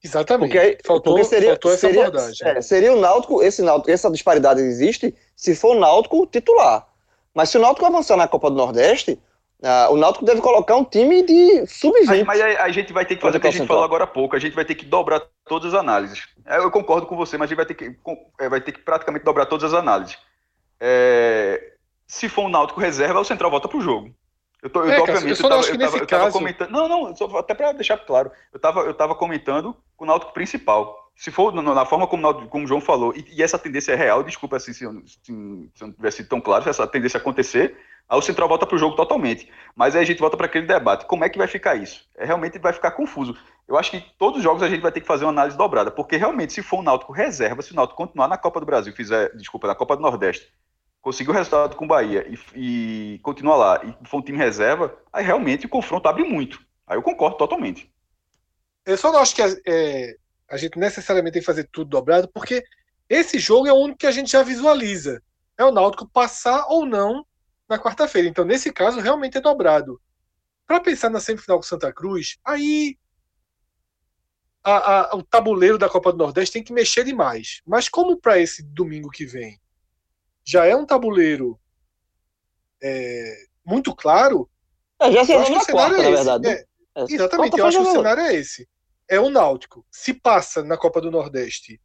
S2: Exatamente.
S3: Porque, aí-
S2: faltou,
S3: porque seria,
S2: faltou essa
S3: seria,
S2: abordagem.
S3: é, seria o Náutico, esse Náutico, essa disparidade existe se for o Náutico titular. Mas se o Náutico avançar na Copa do Nordeste, ah, o Náutico deve colocar um time de
S4: Aí,
S3: sub-20.
S4: mas aí a gente vai ter que fazer o que a gente falou agora há pouco. A gente vai ter que dobrar todas as análises. É, Eu concordo com você, mas a gente vai ter que, é, vai ter que praticamente dobrar todas as análises. É, se for um Náutico reserva, o Central volta pro jogo. Eu, tô, eu,
S2: É,
S4: tô, obviamente,
S2: eu
S4: tava, eu tava- eu tava
S2: caso-
S4: comentando. Não, não, só, até para deixar claro. Eu tava, eu tava comentando com o Náutico principal. Se for na forma como, o como o João falou, e, e essa tendência é real, desculpa assim, se, eu, se, se eu não tivesse sido tão claro, se essa tendência acontecer, aí o Central volta pro jogo totalmente. Mas aí a gente volta para aquele debate. Como é que vai ficar isso? É, realmente vai ficar confuso. Eu acho que todos os jogos a gente vai ter que fazer uma análise dobrada, porque realmente, se for o Náutico reserva, se o Náutico continuar na Copa do Brasil, fizer, desculpa, na Copa do Nordeste, conseguir o resultado com o Bahia e, e continuar lá, e for um time reserva, aí realmente o confronto abre muito. Aí eu concordo totalmente.
S2: Eu só não acho que é, a gente necessariamente tem que fazer tudo dobrado, porque esse jogo é o único que a gente já visualiza. É o Náutico passar ou não na quarta-feira. Então, nesse caso, realmente é dobrado. Para pensar na semifinal com Santa Cruz, aí a- a- o tabuleiro da Copa do Nordeste tem que mexer demais. Mas como para esse domingo que vem já é um tabuleiro é, muito claro,
S3: É, já se
S2: o cenário
S3: quarta,
S2: é
S3: na verdade.
S2: É,
S3: É,
S2: Exatamente, eu acho que o cenário é esse. É o Náutico. Se passa na Copa do Nordeste,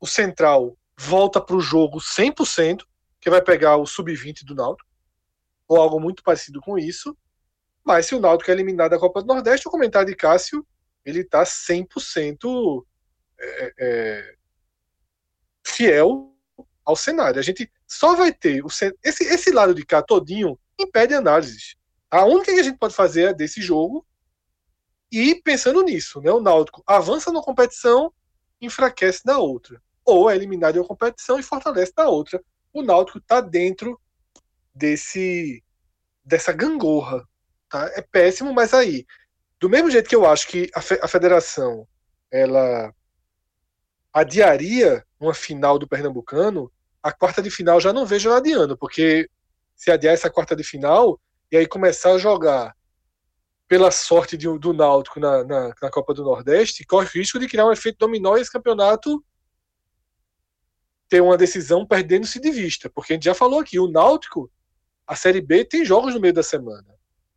S2: o Central volta para o jogo 100%, que vai pegar o sub-20 do Náutico, ou algo muito parecido com isso. Mas se o Náutico é eliminado da Copa do Nordeste, o comentário de Cássio, ele está 100% é, é, fiel ao cenário. A gente só vai ter o esse, esse lado de cá todinho impede análises. A única que a gente pode fazer é desse jogo e pensando nisso, né? O Náutico avança na competição, enfraquece na outra, ou é eliminado da competição e fortalece na outra. O Náutico está dentro desse dessa gangorra, tá? É péssimo, mas aí, do mesmo jeito que eu acho que a, fe- a federação ela adiaria uma final do Pernambucano, a quarta de final já não vejo adiando, porque se adiar essa quarta de final e aí começar a jogar pela sorte de- do Náutico na, na, na Copa do Nordeste, corre o risco de criar um efeito dominó e esse campeonato ter uma decisão perdendo-se de vista. Porque a gente já falou aqui, o Náutico, a Série B tem jogos no meio da semana.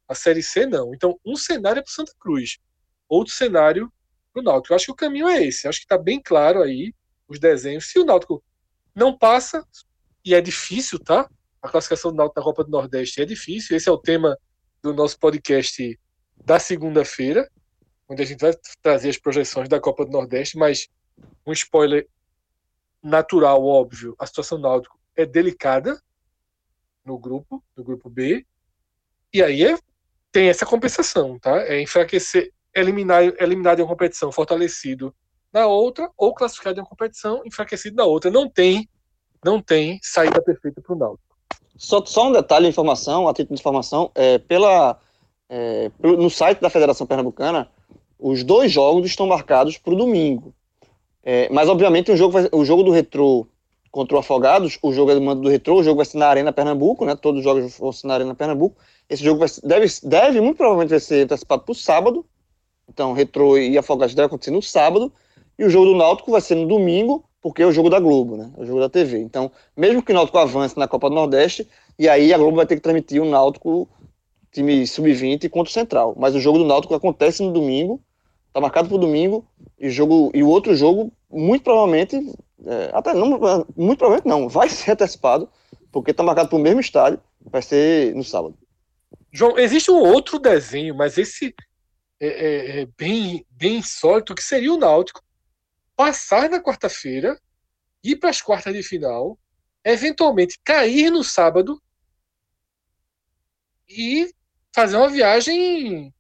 S2: A Série C não. Então, um cenário é para Santa Cruz, outro cenário para o Náutico. Eu acho que o caminho é esse. Eu acho que está bem claro aí os desenhos. Se o Náutico não passa, e é difícil, tá? A classificação do Náutico na Copa do Nordeste é difícil. Esse é o tema do nosso podcast da segunda-feira, onde a gente vai trazer as projeções da Copa do Nordeste, mas um spoiler natural, óbvio, a situação do Náutico é delicada no grupo, no grupo B, e aí é, tem essa compensação, tá? É enfraquecer, eliminar, eliminado em uma competição, fortalecido na outra, ou classificado em uma competição, enfraquecido na outra. Não tem, não tem saída perfeita para o Náutico.
S3: Só, só um detalhe de informação, a título de informação, é, pela, é, no site da Federação Pernambucana, os dois jogos estão marcados para o domingo. É, mas, obviamente, o jogo, vai- o jogo do Retrô contra o Afogados, o jogo é do mando do Retrô, o jogo vai ser na Arena Pernambuco, né? Todos os jogos vão ser na Arena Pernambuco. Esse jogo vai, deve, deve, muito provavelmente, vai ser antecipado para o sábado. Então, Retrô e Afogados deve acontecer no sábado. E o jogo do Náutico vai ser no domingo, porque é o jogo da Globo, né? É o jogo da TV. Então, mesmo que o Náutico avance na Copa do Nordeste, e aí a Globo vai ter que transmitir o Náutico, time sub-20, contra o Central. Mas o jogo do Náutico acontece no domingo, tá marcado para domingo, e, jogo, e o outro jogo, muito provavelmente, é, até não, muito provavelmente não, vai ser antecipado, porque tá marcado para o mesmo estádio, vai ser no sábado.
S2: João, existe um outro desenho, mas esse é, é- é bem, bem insólito, que seria o Náutico passar na quarta-feira, ir para as quartas de final, eventualmente cair no sábado e fazer uma viagem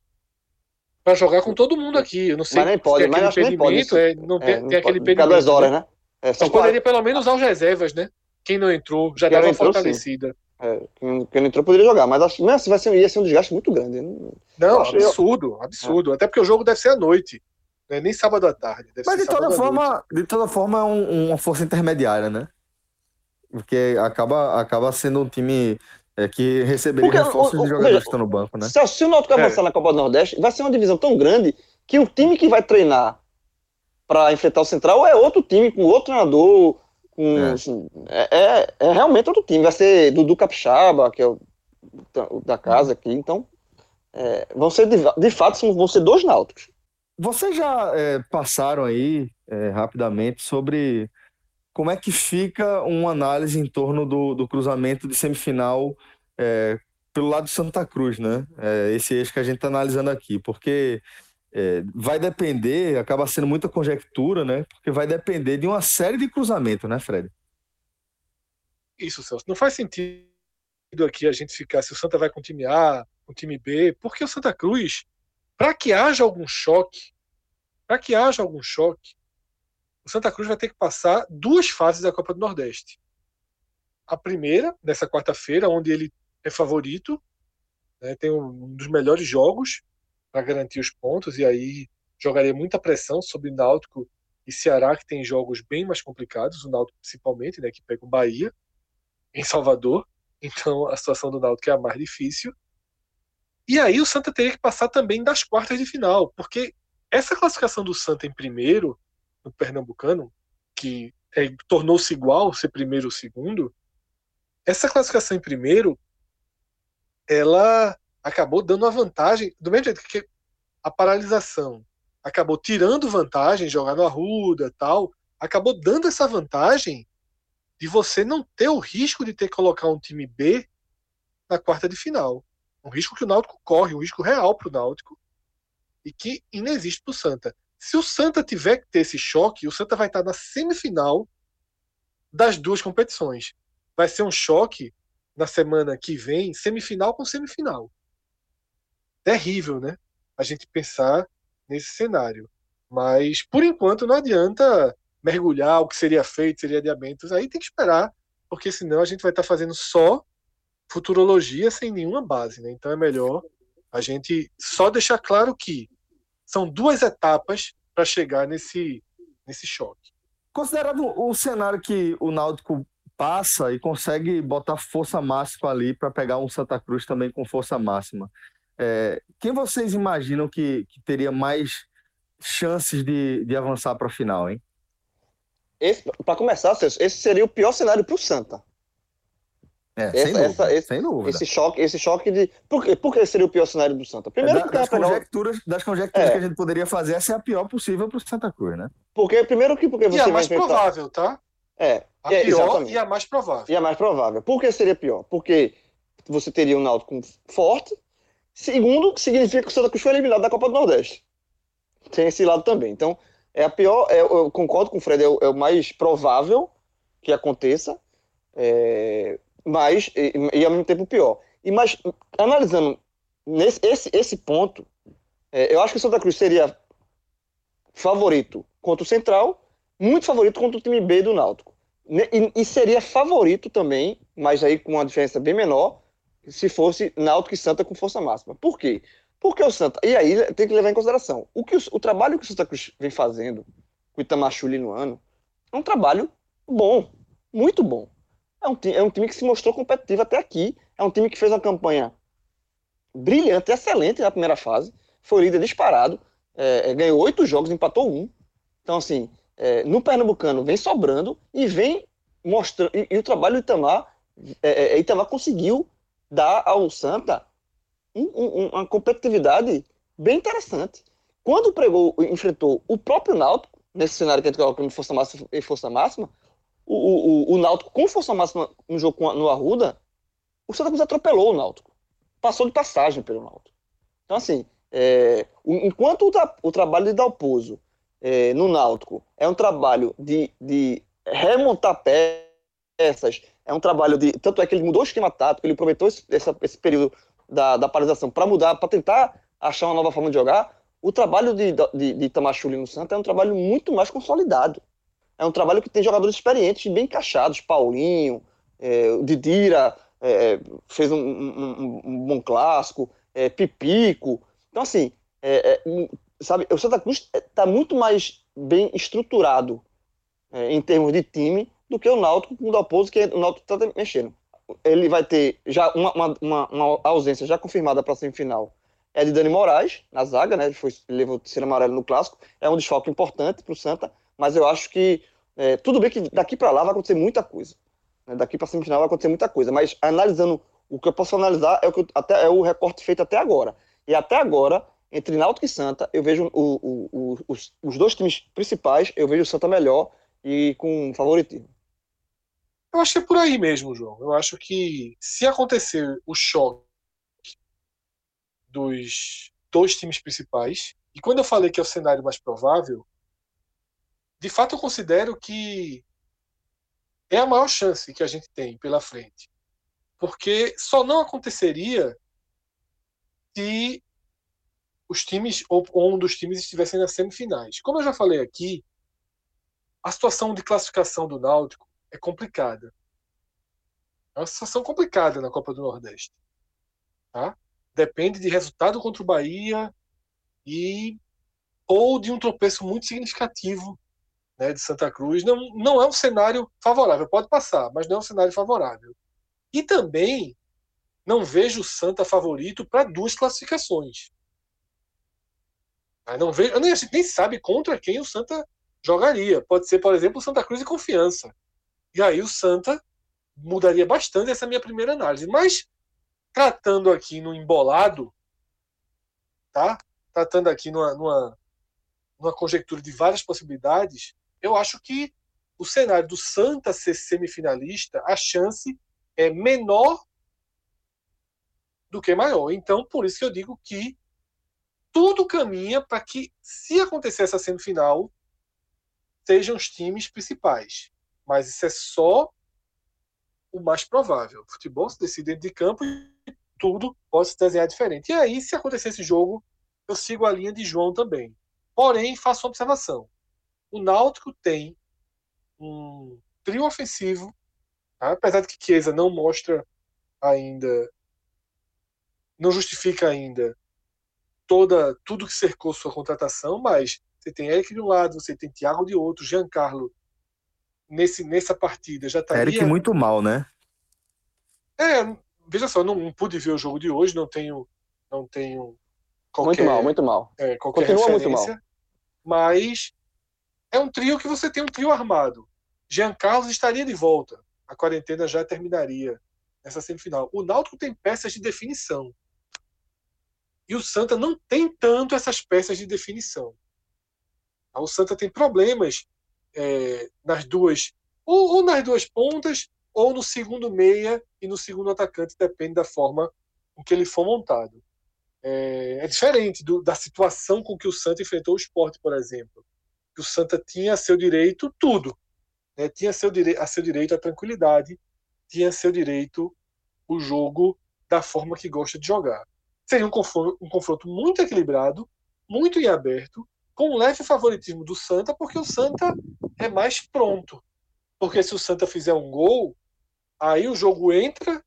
S2: para jogar com todo mundo aqui. Eu não sei
S3: Mas nem
S2: se
S3: pode,
S2: tem
S3: mas
S2: aquele
S3: acho que nem pode
S2: impedimento,
S3: isso.
S2: é, não tem,
S3: É, não
S2: tem aquele
S3: pode, cada duas
S2: impedimento.
S3: horas,
S2: né?
S3: né? É,
S2: Mas
S3: são quatro-
S2: poderia pelo menos usar os reservas, né? Quem não entrou já
S3: não
S2: estava fortalecida.
S3: é, quem não entrou poderia jogar, mas acho que mesmo assim vai ser, ia ser um desgaste muito grande. Não-
S2: Não,
S3: eu-
S2: absurdo, absurdo. Até porque o jogo deve ser à noite. Não é nem sábado à tarde. Deve
S1: Mas
S2: ser
S1: de toda forma, de toda forma é um- uma força intermediária, né? Porque acaba, acaba sendo um time é, que receberia
S3: Porque,
S1: reforços
S3: o-
S1: de jogadores
S3: veja,
S1: que estão no banco, né?
S3: Se, se o Náutico
S2: É.
S3: avançar na Copa do Nordeste, vai ser uma divisão tão grande que o time que vai treinar para enfrentar o Central, é outro time com outro treinador, com,
S1: É.
S3: assim, é, é, é realmente outro time. Vai ser Dudu Capixaba, que é o, o da casa aqui, então é, vão ser de, de fato vão ser dois náuticos.
S1: Vocês já é, passaram aí é, rapidamente sobre como é que fica uma análise em torno do, do cruzamento de semifinal é, pelo lado de Santa Cruz, né? É, esse eixo que a gente está analisando aqui, porque é, vai depender, acaba sendo muita conjectura, né? Porque vai depender de uma série de cruzamentos, né, Fred?
S2: Isso, Celso. Não faz sentido aqui a gente ficar se o Santa vai com o time A, com o time B, porque o Santa Cruz, para que haja algum choque, para que haja algum choque, o Santa Cruz vai ter que passar duas fases da Copa do Nordeste. A primeira, nessa quarta-feira, onde ele é favorito, né, tem um dos melhores jogos para garantir os pontos, e aí jogaria muita pressão sobre Náutico e Ceará, que tem jogos bem mais complicados, o Náutico principalmente, né, que pega o Bahia em Salvador. Então a situação do Náutico é a mais difícil. E aí o Santa teria que passar também das quartas de final, porque essa classificação do Santa em primeiro, no Pernambucano, que é, tornou-se igual ser primeiro ou segundo, essa classificação em primeiro, ela acabou dando a vantagem, do mesmo jeito que a paralisação acabou tirando vantagem, jogar no Arruda tal, acabou dando essa vantagem de você não ter o risco de ter que colocar um time B na quarta de final. Um risco que o Náutico corre, um risco real para o Náutico e que inexiste para o Santa. Se o Santa tiver que ter esse choque, o Santa vai estar na semifinal das duas competições. Vai ser um choque na semana que vem, semifinal com semifinal. Terrível, né? A gente pensar nesse cenário. Mas, por enquanto, não adianta mergulhar o que seria feito, seria adiamentos. Aí tem que esperar, porque senão a gente vai estar fazendo só futurologia sem nenhuma base. Né? Então é melhor a gente só deixar claro que são duas etapas para chegar nesse, nesse choque.
S1: Considerado o cenário que o Náutico passa e consegue botar força máxima ali para pegar um Santa Cruz também com força máxima, é, quem vocês imaginam que, que teria mais chances de, de avançar para a final, hein?
S3: Para começar, Celso, esse seria o pior cenário para o Santa.
S1: É,
S3: Essa-
S1: sem dúvida.
S3: essa- esse-
S1: sem dúvida.
S3: Esse choque, esse choque de. Por, quê? por que seria o pior cenário do Santa? Primeiro,
S1: É,
S3: porque,
S1: das, conjecturas, das conjecturas
S3: É.
S1: que a gente poderia fazer, essa é a pior possível para o Santa Cruz, né?
S3: porque primeiro que porque
S2: E
S3: você
S2: a
S3: vai
S2: mais
S3: enfrentar.
S2: provável, tá?
S3: É,
S2: A
S3: é,
S2: pior
S3: exatamente.
S2: e a mais provável.
S3: E a mais provável. Por que seria pior? Porque você teria um Náutico forte. Segundo, significa que o Santa Cruz foi eliminado da Copa do Nordeste. Tem esse lado também. Então, é a pior. é- eu concordo com o Fred, é o, é o mais provável que aconteça, é, mas e, e ao mesmo tempo pior. E mas analisando nesse, esse, esse ponto, é, eu acho que o Santa Cruz seria favorito contra o Central, muito favorito contra o time B do Náutico. E, e seria favorito também, mas aí com uma diferença bem menor, se fosse Náutico e Santa com força máxima. Por quê? Porque o Santa. E aí tem que levar em consideração. O, que o, o trabalho que o Santa Cruz vem fazendo com o Itamachule no ano é um trabalho bom, muito bom. É um, ti- é um time que se mostrou competitivo até aqui. É um time que fez uma campanha brilhante, excelente na primeira fase. Foi líder disparado. é, é, ganhou oito jogos, empatou um. Então, assim, é, no Pernambucano vem sobrando e vem mostrando. E, e o trabalho do Itamar, é, é, Itamar conseguiu dar ao Santa um- um- uma competitividade bem interessante. Quando pregou, enfrentou o próprio Náutico, nesse cenário que a gente coloca como força máxima e força máxima, o, o, o, Náutico com força máxima no jogo no Arruda, o Santa Cruz atropelou o Náutico. Passou de passagem pelo Náutico. Então, assim, é, enquanto o, tra- o trabalho de Dalpozo é, no Náutico é um trabalho de, de remontar peças, é um trabalho de. Tanto é que ele mudou o esquema tático, ele aproveitou esse, esse período da, da paralisação para mudar, para tentar achar uma nova forma de jogar. O trabalho de, de, de Tamachuli no Santa é um trabalho muito mais consolidado. É um trabalho que tem jogadores experientes bem encaixados. Paulinho, é, o Didira é, fez um, um- um- bom clássico, é, Pipico. Então, assim, é, é, sabe, o Santa Cruz está muito mais bem estruturado é, em termos de time do que o Náutico com o Dalpozo, que o Náutico está mexendo. Ele vai ter já uma, uma, uma- ausência já confirmada para a semifinal é de Dani Moraes, na zaga, né? Ele foi, levou o terceiro amarelo no clássico. É um desfalque importante para o Santa, mas eu acho que é, tudo bem que daqui para lá vai acontecer muita coisa. Né? Daqui para semifinal vai acontecer muita coisa, mas analisando o que eu posso analisar é o, que eu, até, é o recorte feito até agora. E até agora, entre Náutico e Santa, eu vejo o, o, os, os dois times principais, eu vejo o Santa melhor e com favoritismo.
S2: Eu acho que é por aí mesmo, João. Eu acho que se acontecer o choque dos dois times principais, e quando eu falei que é o cenário mais provável, de fato eu considero que é a maior chance que a gente tem pela frente. Porque só não aconteceria se os times, ou, um dos times estivessem nas semifinais. Como eu já falei aqui, a situação de classificação do Náutico é complicada. É uma situação complicada na Copa do Nordeste. Tá? Depende de resultado contra o Bahia e ou de um tropeço muito significativo né, de Santa Cruz. Não, não é um cenário favorável. Pode passar, mas não é um cenário favorável. E também não vejo o Santa favorito para duas classificações. Eu não vejo, eu nem, a gente nem sabe contra quem o Santa jogaria. Pode ser, por exemplo, o Santa Cruz e Confiança. E aí o Santa mudaria bastante essa minha primeira análise. Mas tratando aqui no embolado, tá? Tratando aqui numa, numa, numa conjectura de várias possibilidades, eu acho que o cenário do Santa ser semifinalista, a chance é menor do que maior. Então, por isso que eu digo que tudo caminha para que, se acontecer essa semifinal, sejam os times principais. Mas isso é só o mais provável. O futebol se decide dentro de campo e tudo pode se desenhar diferente. E aí, se acontecer esse jogo, eu sigo a linha de João também. Porém, faço uma observação. O Náutico tem um trio ofensivo, tá? apesar de que Chiesa não mostra ainda, não justifica ainda toda tudo que cercou sua contratação, mas você tem Eric de um lado, você tem Thiago de outro, Giancarlo nesse, nessa partida já estaria...
S1: Eric muito mal, né?
S2: É, veja só, não, não pude ver o jogo de hoje, não tenho não tenho
S3: qualquer, muito mal, muito mal.
S2: É, qualquer Continua referência, muito mal. Mas é um trio que você tem um trio armado. Giancarlo estaria de volta. A quarentena já terminaria nessa semifinal. O Náutico tem peças de definição. E o Santa não tem tanto essas peças de definição. O Santa tem problemas é, nas duas, ou, ou, nas duas pontas, ou no segundo meia e no segundo atacante, depende da forma com que ele for montado. É, é diferente do, da situação com que o Santa enfrentou o esporte, por exemplo. Que o Santa tinha a seu direito tudo. Né? Tinha a seu, a seu direito a tranquilidade, tinha a seu direito o jogo da forma que gosta de jogar. Seria um confronto, um confronto muito equilibrado, muito em aberto, com um leve favoritismo do Santa, porque o Santa é mais pronto. Porque se o Santa fizer um gol, aí o jogo entra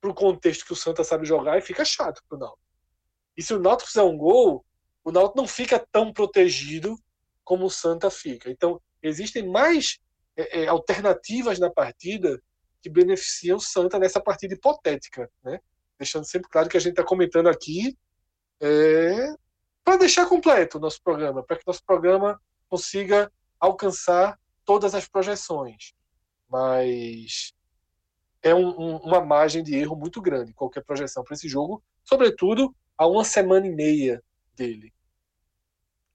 S2: para o contexto que o Santa sabe jogar e fica chato para o Náutico. E se o Náutico fizer um gol, o Náutico não fica tão protegido como o Santa fica. Então, existem mais é, é, alternativas na partida que beneficiam o Santa nessa partida hipotética, né? deixando sempre claro que a gente está comentando aqui é, para deixar completo o nosso programa, para que nosso programa consiga alcançar todas as projeções. Mas é um, um, uma margem de erro muito grande qualquer projeção para esse jogo, sobretudo a uma semana e meia dele.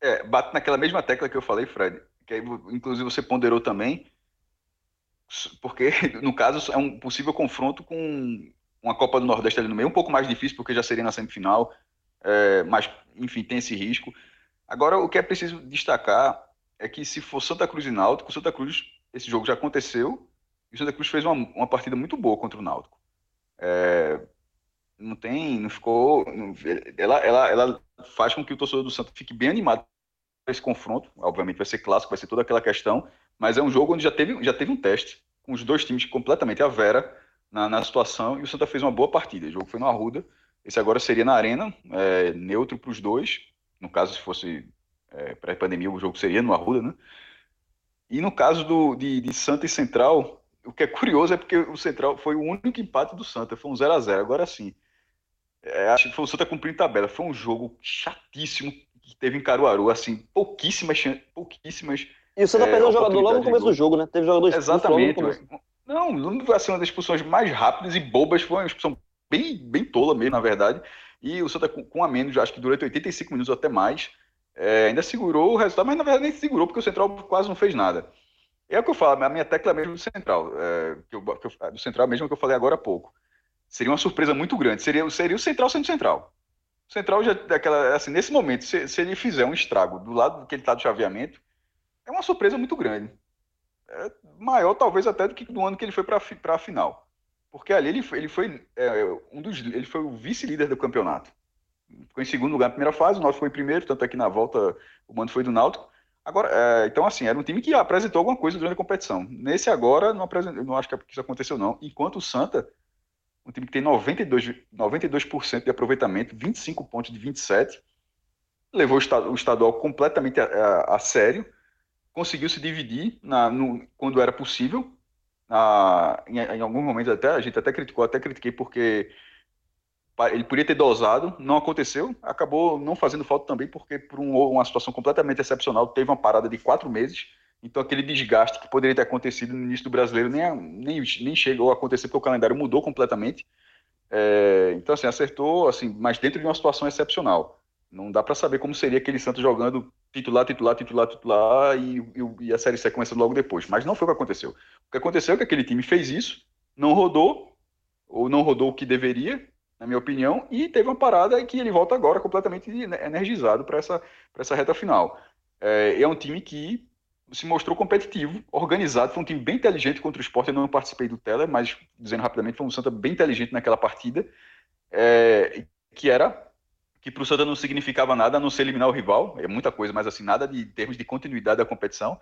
S4: É, bate naquela mesma tecla que eu falei, Fred, que aí, inclusive você ponderou também, porque no caso é um possível confronto com uma Copa do Nordeste ali no meio, um pouco mais difícil, porque já seria na semifinal, é, mas, enfim, tem esse risco. Agora, o que é preciso destacar é que se for Santa Cruz e Náutico, Santa Cruz, esse jogo já aconteceu, e o Santa Cruz fez uma, uma partida muito boa contra o Náutico. É, não tem, não ficou. Não, ela, ela, ela faz com que o torcedor do Santa fique bem animado esse confronto. Obviamente vai ser clássico, vai ser toda aquela questão, mas é um jogo onde já teve, já teve um teste, com os dois times completamente à vera na, na situação e o Santa fez uma boa partida. O jogo foi no Arruda. Esse agora seria na Arena, é, neutro para os dois. No caso, se fosse é, pré-pandemia, o jogo seria no Arruda, né? E no caso do, de, de, Santa e Central, o que é curioso é porque o Central foi o único empate do Santa, foi um 0 a 0 Agora sim, É, acho que foi o Santa cumprindo tabela. Foi um jogo chatíssimo que teve em Caruaru, assim, pouquíssimas, pouquíssimas.
S3: E o Santa é, perdeu o jogador logo no começo do jogo, né? Teve jogador
S4: Exatamente. Não, não assim, uma das expulsões mais rápidas e bobas, foi uma expulsão bem, bem tola mesmo, na verdade. E o Santa com, com a menos, acho que durante 85 minutos ou até mais, é, ainda segurou o resultado, mas na verdade nem segurou, porque o Central quase não fez nada. É o que eu falo, a minha tecla mesmo do Central, é, que eu, que eu, do Central mesmo que eu falei agora há pouco. Seria uma surpresa muito grande. Seria, seria o Central sendo Central. Central já, daquela, assim, nesse momento, se, se ele fizer um estrago do lado que ele está do chaveamento, é uma surpresa muito grande. É maior, talvez, até do que do ano que ele foi para a final. Porque ali ele foi, ele foi é, um dos, ele foi o vice-líder do campeonato. Ficou em segundo lugar na primeira fase, o Náutico foi em primeiro, tanto é que na volta o mando foi do Náutico. Agora, é, então, assim, era um time que apresentou alguma coisa durante a competição. Nesse agora, não, apresentou, não acho que isso aconteceu, não. Enquanto o Santa, um time que tem 92%, 92 de aproveitamento, 25 pontos de 27, levou o estadual completamente a, a, a sério, conseguiu se dividir na, no, quando era possível. Na, em, em alguns momentos até, a gente até criticou, até critiquei porque ele podia ter dosado, não aconteceu, acabou não fazendo falta também, porque por um, uma situação completamente excepcional, teve uma parada de quatro meses, então aquele desgaste que poderia ter acontecido no início do brasileiro nem, nem, nem chegou a acontecer, porque o calendário mudou completamente. É, então, assim, acertou, assim, mas dentro de uma situação excepcional. Não dá para saber como seria aquele Santos jogando titular, titular, titular, titular e, e, e a Série C começando logo depois. Mas não foi o que aconteceu. O que aconteceu é que aquele time fez isso, não rodou, ou não rodou o que deveria, na minha opinião, e teve uma parada que ele volta agora completamente energizado para essa, essa reta final. É, é, um time que se mostrou competitivo, organizado, foi um time bem inteligente contra o esporte. Eu não participei do Teller, mas dizendo rapidamente, foi um Santa bem inteligente naquela partida, é, que era que para o Santa não significava nada a não ser eliminar o rival, é muita coisa, mas assim, nada de termos de continuidade da competição.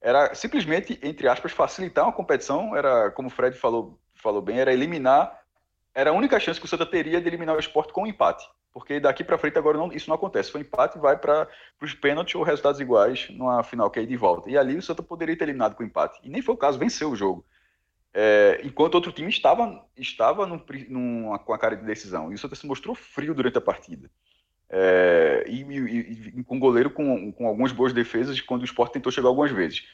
S4: Era simplesmente, entre aspas, facilitar uma competição, era, como o Fred falou, falou bem, era eliminar era a única chance que o Santa teria de eliminar o esporte com um empate. Porque daqui para frente agora não, isso não acontece. For empate, vai para os pênaltis ou resultados iguais numa final que é de volta. E ali o Santa poderia ter eliminado com empate. E nem foi o caso, venceu o jogo. É, enquanto outro time estava, estava num, com a cara de decisão. E o Santa se mostrou frio durante a partida. É, e, e, e, com goleiro com, com algumas boas defesas quando o esporte tentou chegar algumas vezes.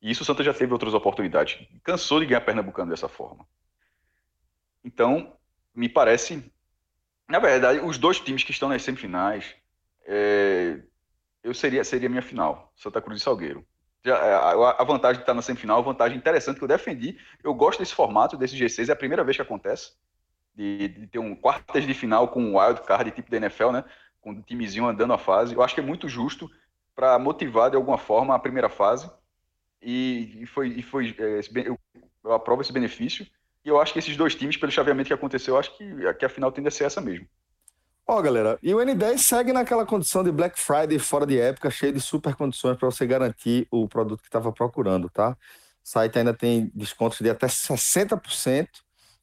S4: E isso o Santa já teve outras oportunidades. Cansou de ganhar Pernambucano dessa forma. Então, me parece. Na verdade, os dois times que estão nas semifinais, é, eu seria seria minha final, Santa Cruz e Salgueiro. Já, é, a, a vantagem de estar na semifinal, a vantagem interessante que eu defendi. Eu gosto desse formato, desse G6, é a primeira vez que acontece. De, de ter um quartas de final com um wild card tipo da NFL, né? Com um timezinho andando a fase. Eu acho que é muito justo para motivar de alguma forma a primeira fase. E, e foi, e foi é, eu, eu aprovo esse benefício. E eu acho que esses dois times, pelo chaveamento que aconteceu, eu acho que, que a final tende a ser essa mesmo.
S1: Ó, oh, galera, e o N10 segue naquela condição de Black Friday fora de época, cheio de super condições para você garantir o produto que estava procurando, tá? O site ainda tem descontos de até 60%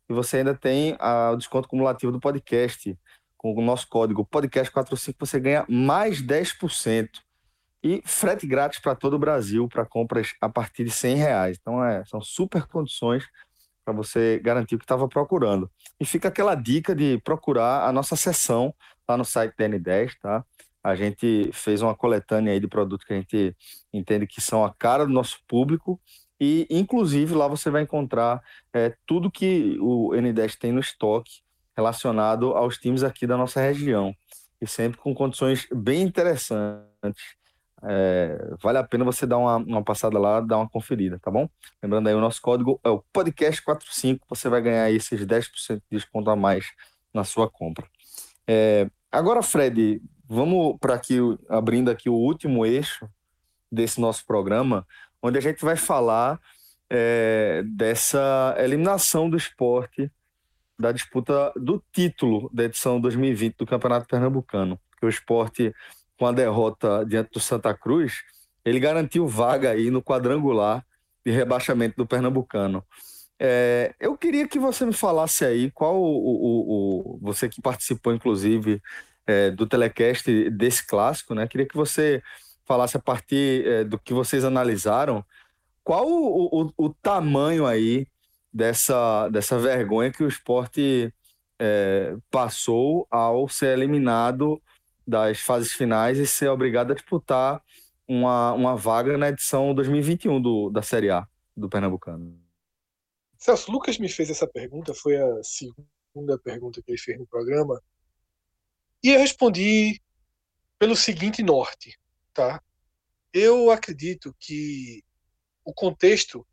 S1: e você ainda tem a, o desconto cumulativo do podcast. Com o nosso código podcast45 você ganha mais 10% e frete grátis para todo o Brasil para compras a partir de 100 reais. Então, é, são super condições para você garantir o que estava procurando. E fica aquela dica de procurar a nossa seção lá no site da N10, tá? A gente fez uma coletânea aí de produtos que a gente entende que são a cara do nosso público e, inclusive, lá você vai encontrar é, tudo que o N10 tem no estoque relacionado aos times aqui da nossa região e sempre com condições bem interessantes. É, vale a pena você dar uma, uma, passada lá, dar uma conferida, tá bom? Lembrando aí, o nosso código é o podcast45, você vai ganhar esses 10% de desconto a mais na sua compra. É, agora, Fred, vamos para aqui, abrindo aqui o último eixo desse nosso programa, onde a gente vai falar é, dessa eliminação do esporte da disputa do título da edição 2020 do Campeonato Pernambucano, que o esporte com a derrota diante do Santa Cruz, ele garantiu vaga aí no quadrangular de rebaixamento do Pernambucano. É, eu queria que você me falasse aí qual o, o, o você que participou, inclusive, é, do telecast desse clássico, né? Queria que você falasse a partir é, do que vocês analisaram, qual o, o, o tamanho aí dessa, dessa vergonha que o esporte é, passou ao ser eliminado das fases finais e ser obrigado a disputar uma, uma vaga na edição 2021 do, da Série A do Pernambucano.
S2: Celso, Lucas me fez essa pergunta, foi a segunda pergunta que ele fez no programa, e eu respondi pelo seguinte norte, tá? Eu acredito que o contexto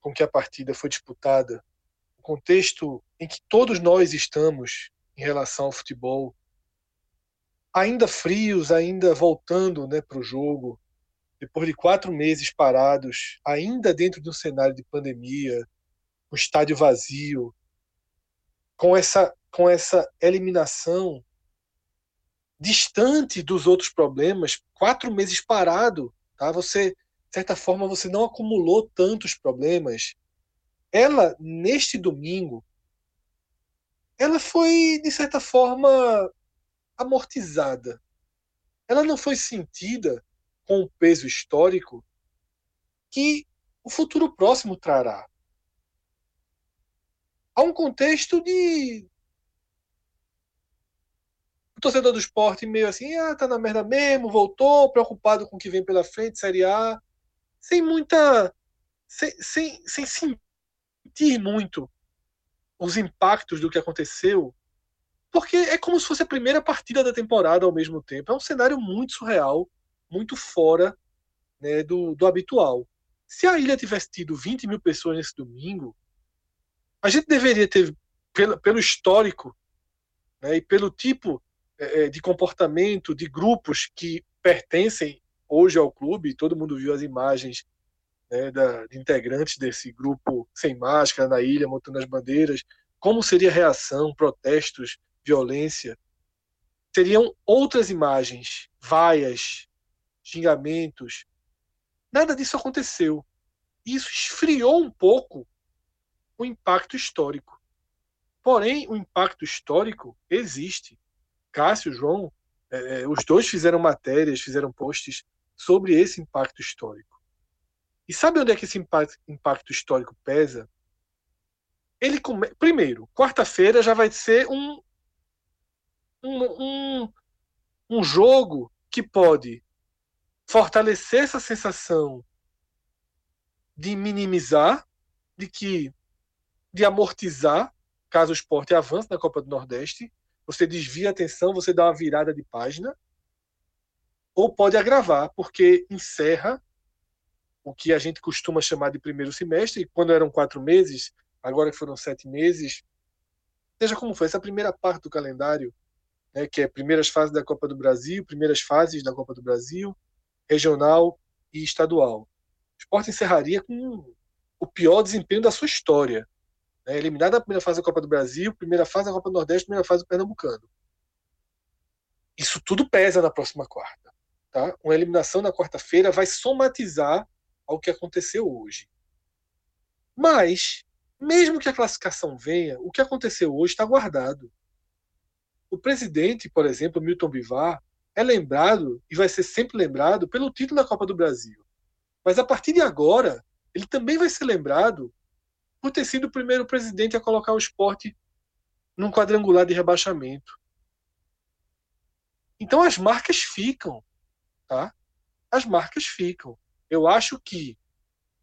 S2: com que a partida foi disputada, o contexto em que todos nós estamos em relação ao futebol, ainda frios, ainda voltando né, para o jogo, depois de quatro meses parados, ainda dentro de um cenário de pandemia, um estádio vazio, com essa, com essa eliminação distante dos outros problemas, quatro meses parado, tá? Você, de certa forma, você não acumulou tantos problemas. Ela, neste domingo, ela foi, de certa forma, amortizada. Ela não foi sentida com o peso histórico que o futuro próximo trará. Há um contexto de o torcedor do esporte meio assim, ah, tá na merda mesmo, voltou, preocupado com o que vem pela frente, Série A, sem muita. sem, sem, sem sentir muito os impactos do que aconteceu, porque é como se fosse a primeira partida da temporada ao mesmo tempo. É um cenário muito surreal, muito fora né, do, do habitual. Se a ilha tivesse tido 20 mil pessoas nesse domingo, a gente deveria ter, pelo, pelo histórico né, e pelo tipo é, é, de comportamento de grupos que pertencem hoje ao clube, todo mundo viu as imagens né, da, de integrantes desse grupo sem máscara na ilha, montando as bandeiras, como seria a reação, protestos, violência. Seriam outras imagens, vaias, xingamentos. Nada disso aconteceu. Isso esfriou um pouco o impacto histórico. Porém, o impacto histórico existe. Cássio, João, é, é, os dois fizeram matérias, fizeram posts sobre esse impacto histórico. E sabe onde é que esse impacto, impacto histórico pesa? Ele come... Primeiro, quarta-feira já vai ser um, um, um, um jogo que pode fortalecer essa sensação de minimizar, de que de amortizar caso o esporte avance na Copa do Nordeste, você desvia a atenção, você dá uma virada de página, ou pode agravar, porque encerra o que a gente costuma chamar de primeiro semestre, quando eram quatro meses, agora que foram sete meses, seja como foi, essa primeira parte do calendário, né, que é primeiras fases da Copa do Brasil, primeiras fases da Copa do Brasil, regional e estadual. O esporte encerraria com o pior desempenho da sua história. Né? Eliminado na primeira fase da Copa do Brasil, primeira fase da Copa do Nordeste, primeira fase do Pernambucano. Isso tudo pesa na próxima quarta. Tá? Uma eliminação na quarta-feira vai somatizar ao que aconteceu hoje. Mas, mesmo que a classificação venha, o que aconteceu hoje está guardado. O presidente, por exemplo, Milton Bivar, é lembrado e vai ser sempre lembrado pelo título da Copa do Brasil. Mas a partir de agora, ele também vai ser lembrado por ter sido o primeiro presidente a colocar o esporte num quadrangular de rebaixamento. Então as marcas ficam, tá? As marcas ficam. Eu acho que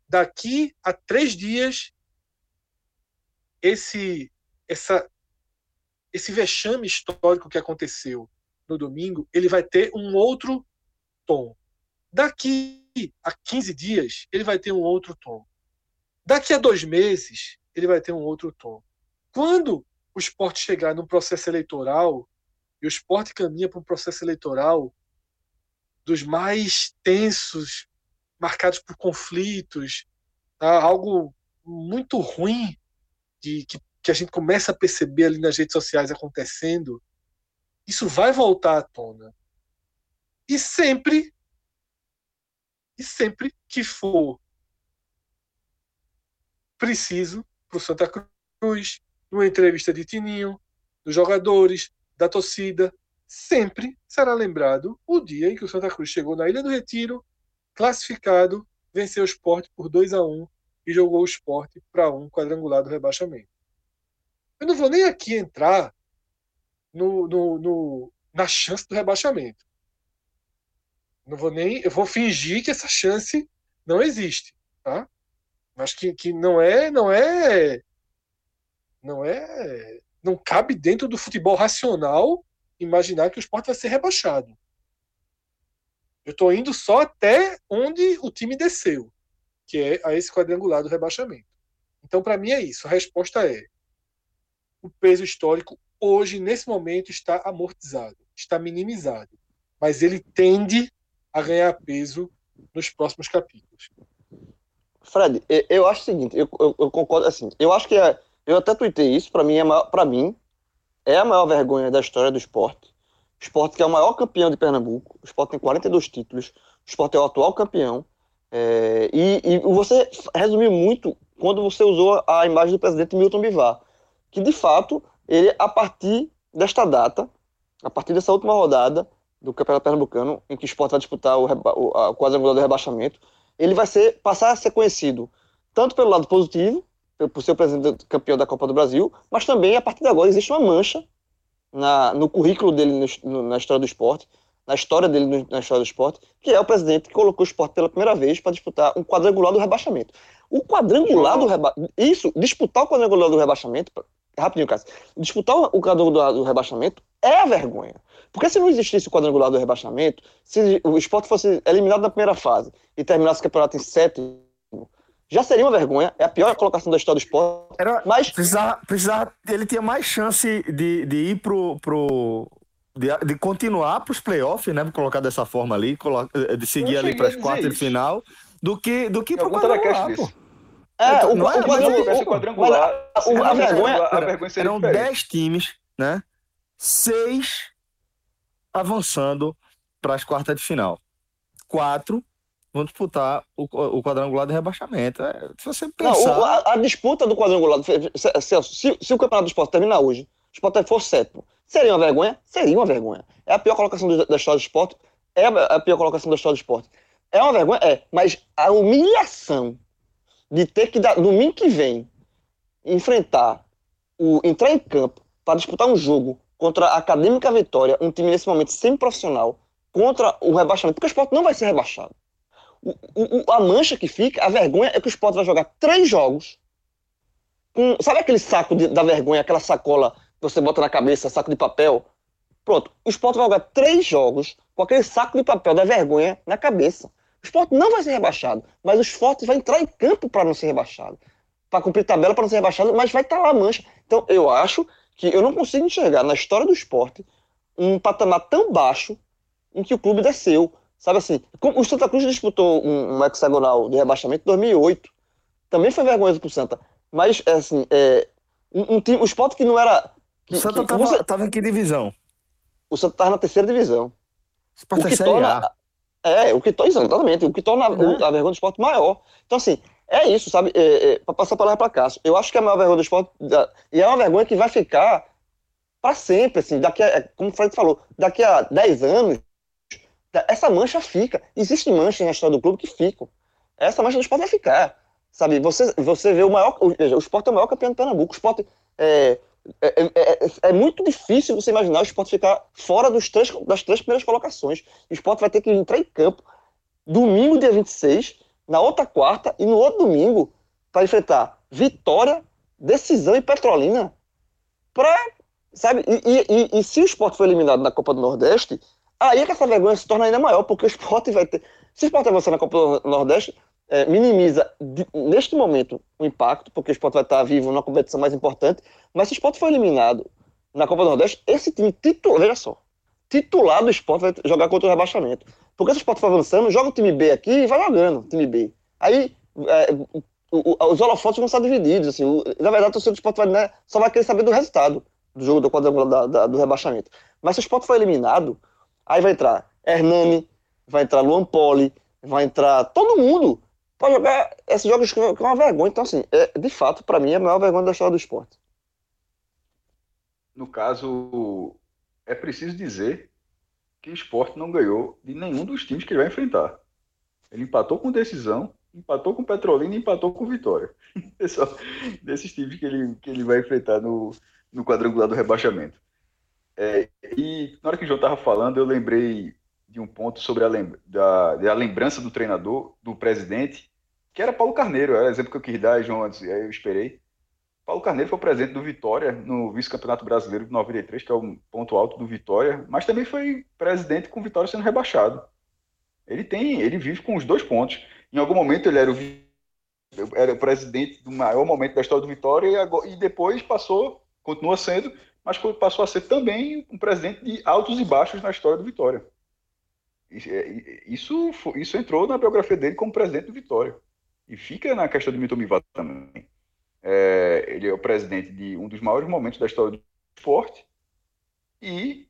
S2: daqui a três dias esse essa esse vexame histórico que aconteceu no domingo, ele vai ter um outro tom. Daqui a 15 dias, ele vai ter um outro tom. Daqui a dois meses, ele vai ter um outro tom. Quando o esporte chegar num processo eleitoral, e o esporte caminha para um processo eleitoral dos mais tensos, marcados por conflitos, tá? algo muito ruim de, que, que a gente começa a perceber ali nas redes sociais acontecendo, isso vai voltar à tona. E sempre, e sempre que for preciso para o Santa Cruz, numa entrevista de Tininho, dos jogadores, da torcida, sempre será lembrado o dia em que o Santa Cruz chegou na Ilha do Retiro, classificado, venceu o esporte por 2 a 1 e jogou o esporte para um quadrangular do rebaixamento. Eu não vou nem aqui entrar no, no, no, na chance do rebaixamento. Não vou nem. Eu vou fingir que essa chance não existe. Tá? Mas que, que não é. Não é. Não é. Não cabe dentro do futebol racional imaginar que o esporte vai ser rebaixado. Eu estou indo só até onde o time desceu, que é a esse quadrangular do rebaixamento. Então, para mim, é isso. A resposta é: o peso histórico hoje, nesse momento, está amortizado, está minimizado. Mas ele tende a ganhar peso nos próximos capítulos.
S3: Fred, eu acho o seguinte, eu, eu, eu concordo assim, eu acho que é, eu até tuitei isso, para mim é para mim é a maior vergonha da história do esporte. O esporte que é o maior campeão de Pernambuco, o esporte tem 42 títulos, o esporte é o atual campeão. É, e, e, você resumiu muito quando você usou a imagem do presidente Milton Bivar, que de fato ele, a partir desta data, a partir dessa última rodada do Campeonato Pernambucano, em que o Sport vai disputar o, o, a quadrangular do rebaixamento, ele vai ser, passar a ser conhecido tanto pelo lado positivo, por ser o presidente campeão da Copa do Brasil, mas também, a partir de agora, existe uma mancha na, no currículo dele no, na história do esporte, na história dele no, na história do esporte, que é o presidente que colocou o esporte pela primeira vez para disputar um quadrangular do rebaixamento. O quadrangular do rebaixamento. Isso, disputar o quadrangular do rebaixamento rapidinho, Cássio. Disputar o quadrangular do rebaixamento é a vergonha. Porque se não existisse o quadrangular do rebaixamento, se o esporte fosse eliminado na primeira fase e terminasse o campeonato em sétimo, já seria uma vergonha. É a pior colocação da história do esporte.
S1: Era, mas precisava, precisava, ele tinha mais chance de, de ir pro. pro de, de continuar para os playoffs, né? Colocar dessa forma ali, de seguir ali para as quartas de final, do que, do que para o quadrangular, pô.
S3: É, o, não é, o, quadrangular, quadrangular a, a, vergonha,
S1: a vergonha seria Eram 10 times, né? Seis avançando para as quartas de final. Quatro vão disputar o, o quadrangular de rebaixamento. É, se você pensar...
S3: Não, a, a, disputa do quadrangular, Celso, se, se, o campeonato do esporte terminar hoje, o esporte for sétimo, seria uma vergonha? Seria uma vergonha. É a pior colocação do, da história do esporte? É a pior colocação da história do esporte. É uma vergonha? É. Mas a humilhação de ter que, dar, domingo que vem, enfrentar, o, entrar em campo para disputar um jogo contra a Acadêmica Vitória, um time nesse momento semi-profissional, contra o rebaixamento, porque o esporte não vai ser rebaixado. O, o, a mancha que fica, a vergonha é que o esporte vai jogar três jogos com. Sabe aquele saco de, da vergonha, aquela sacola que você bota na cabeça, saco de papel? Pronto, o esporte vai jogar três jogos com aquele saco de papel da vergonha na cabeça. O esporte não vai ser rebaixado, mas o esporte vai entrar em campo para não ser rebaixado. Para cumprir tabela para não ser rebaixado, mas vai estar tá lá a mancha. Então, eu acho que eu não consigo enxergar na história do esporte um patamar tão baixo em que o clube desceu. Sabe assim, o Santa Cruz disputou um, um hexagonal de rebaixamento em 2008. Também foi vergonhoso pro Santa. Mas, é assim, é, um, um time, o esporte que não era. Que,
S1: o Santa estava em que divisão?
S3: O Santa estava na terceira divisão.
S1: O que torna,
S3: é, o que torna, exatamente, o que torna a, uhum. a vergonha do esporte maior. Então, assim, é isso, sabe? É, é, para passar a palavra para Cássio, eu acho que é a maior vergonha do esporte, e é uma vergonha que vai ficar para sempre, assim, daqui a, é, como o Fred falou, daqui a 10 anos, essa mancha fica. Existem manchas na história do clube que ficam. Essa mancha do esporte vai ficar. Sabe, você, você vê o maior. O, o esporte é o maior campeão do Pernambuco. O esporte é, é, é, é, é, muito difícil você imaginar o esporte ficar fora dos três, das três primeiras colocações. O esporte vai ter que entrar em campo domingo, dia 26, na outra quarta e no outro domingo, para enfrentar Vitória, Decisão e Petrolina. Pra, sabe? E, e, e, se o esporte for eliminado na Copa do Nordeste, aí é que essa vergonha se torna ainda maior, porque o esporte vai ter. Se o esporte avançar na Copa do Nordeste, é, minimiza de, neste momento o impacto, porque o esporte vai estar vivo na competição mais importante, mas se o esporte for eliminado na Copa do Nordeste, esse time titular, veja só, titular do esporte vai jogar contra o rebaixamento. Porque se o esporte for avançando, joga o time B aqui e vai jogando o time B. Aí é, o, o, os holofotes vão estar divididos. Assim, o, na verdade, o torcedor do esporte vai, né, só vai querer saber do resultado do jogo do quadrangular do rebaixamento. Mas se o esporte for eliminado, aí vai entrar Hernani, vai entrar Luan Poli, vai entrar todo mundo para jogar esses jogos que é uma vergonha. Então, assim, é, de fato, para mim, é a maior vergonha da história do esporte.
S4: No caso, é preciso dizer que o esporte não ganhou de nenhum dos times que ele vai enfrentar. Ele empatou com decisão, empatou com Petrolina e empatou com Vitória. É desses times que ele, que ele vai enfrentar no, no quadrangular do rebaixamento. É, e na hora que o João estava falando, eu lembrei de um ponto sobre a, lem da, da lembrança do treinador, do presidente, que era Paulo Carneiro, era o exemplo que eu quis dar, João, antes, aí eu esperei. Paulo Carneiro foi o presidente do Vitória no vice-campeonato brasileiro de 93, que é o ponto alto do Vitória, mas também foi presidente com o Vitória sendo rebaixado. Ele tem, ele vive com os dois pontos. Em algum momento ele era o, era o presidente do maior momento da história do Vitória e, agora, e depois passou, continua sendo, mas passou a ser também um presidente de altos e baixos na história do Vitória. Isso, isso entrou na biografia dele como presidente do Vitória. E fica na questão do Milton Mivato também. É, ele é o presidente de um dos maiores momentos da história do esporte, e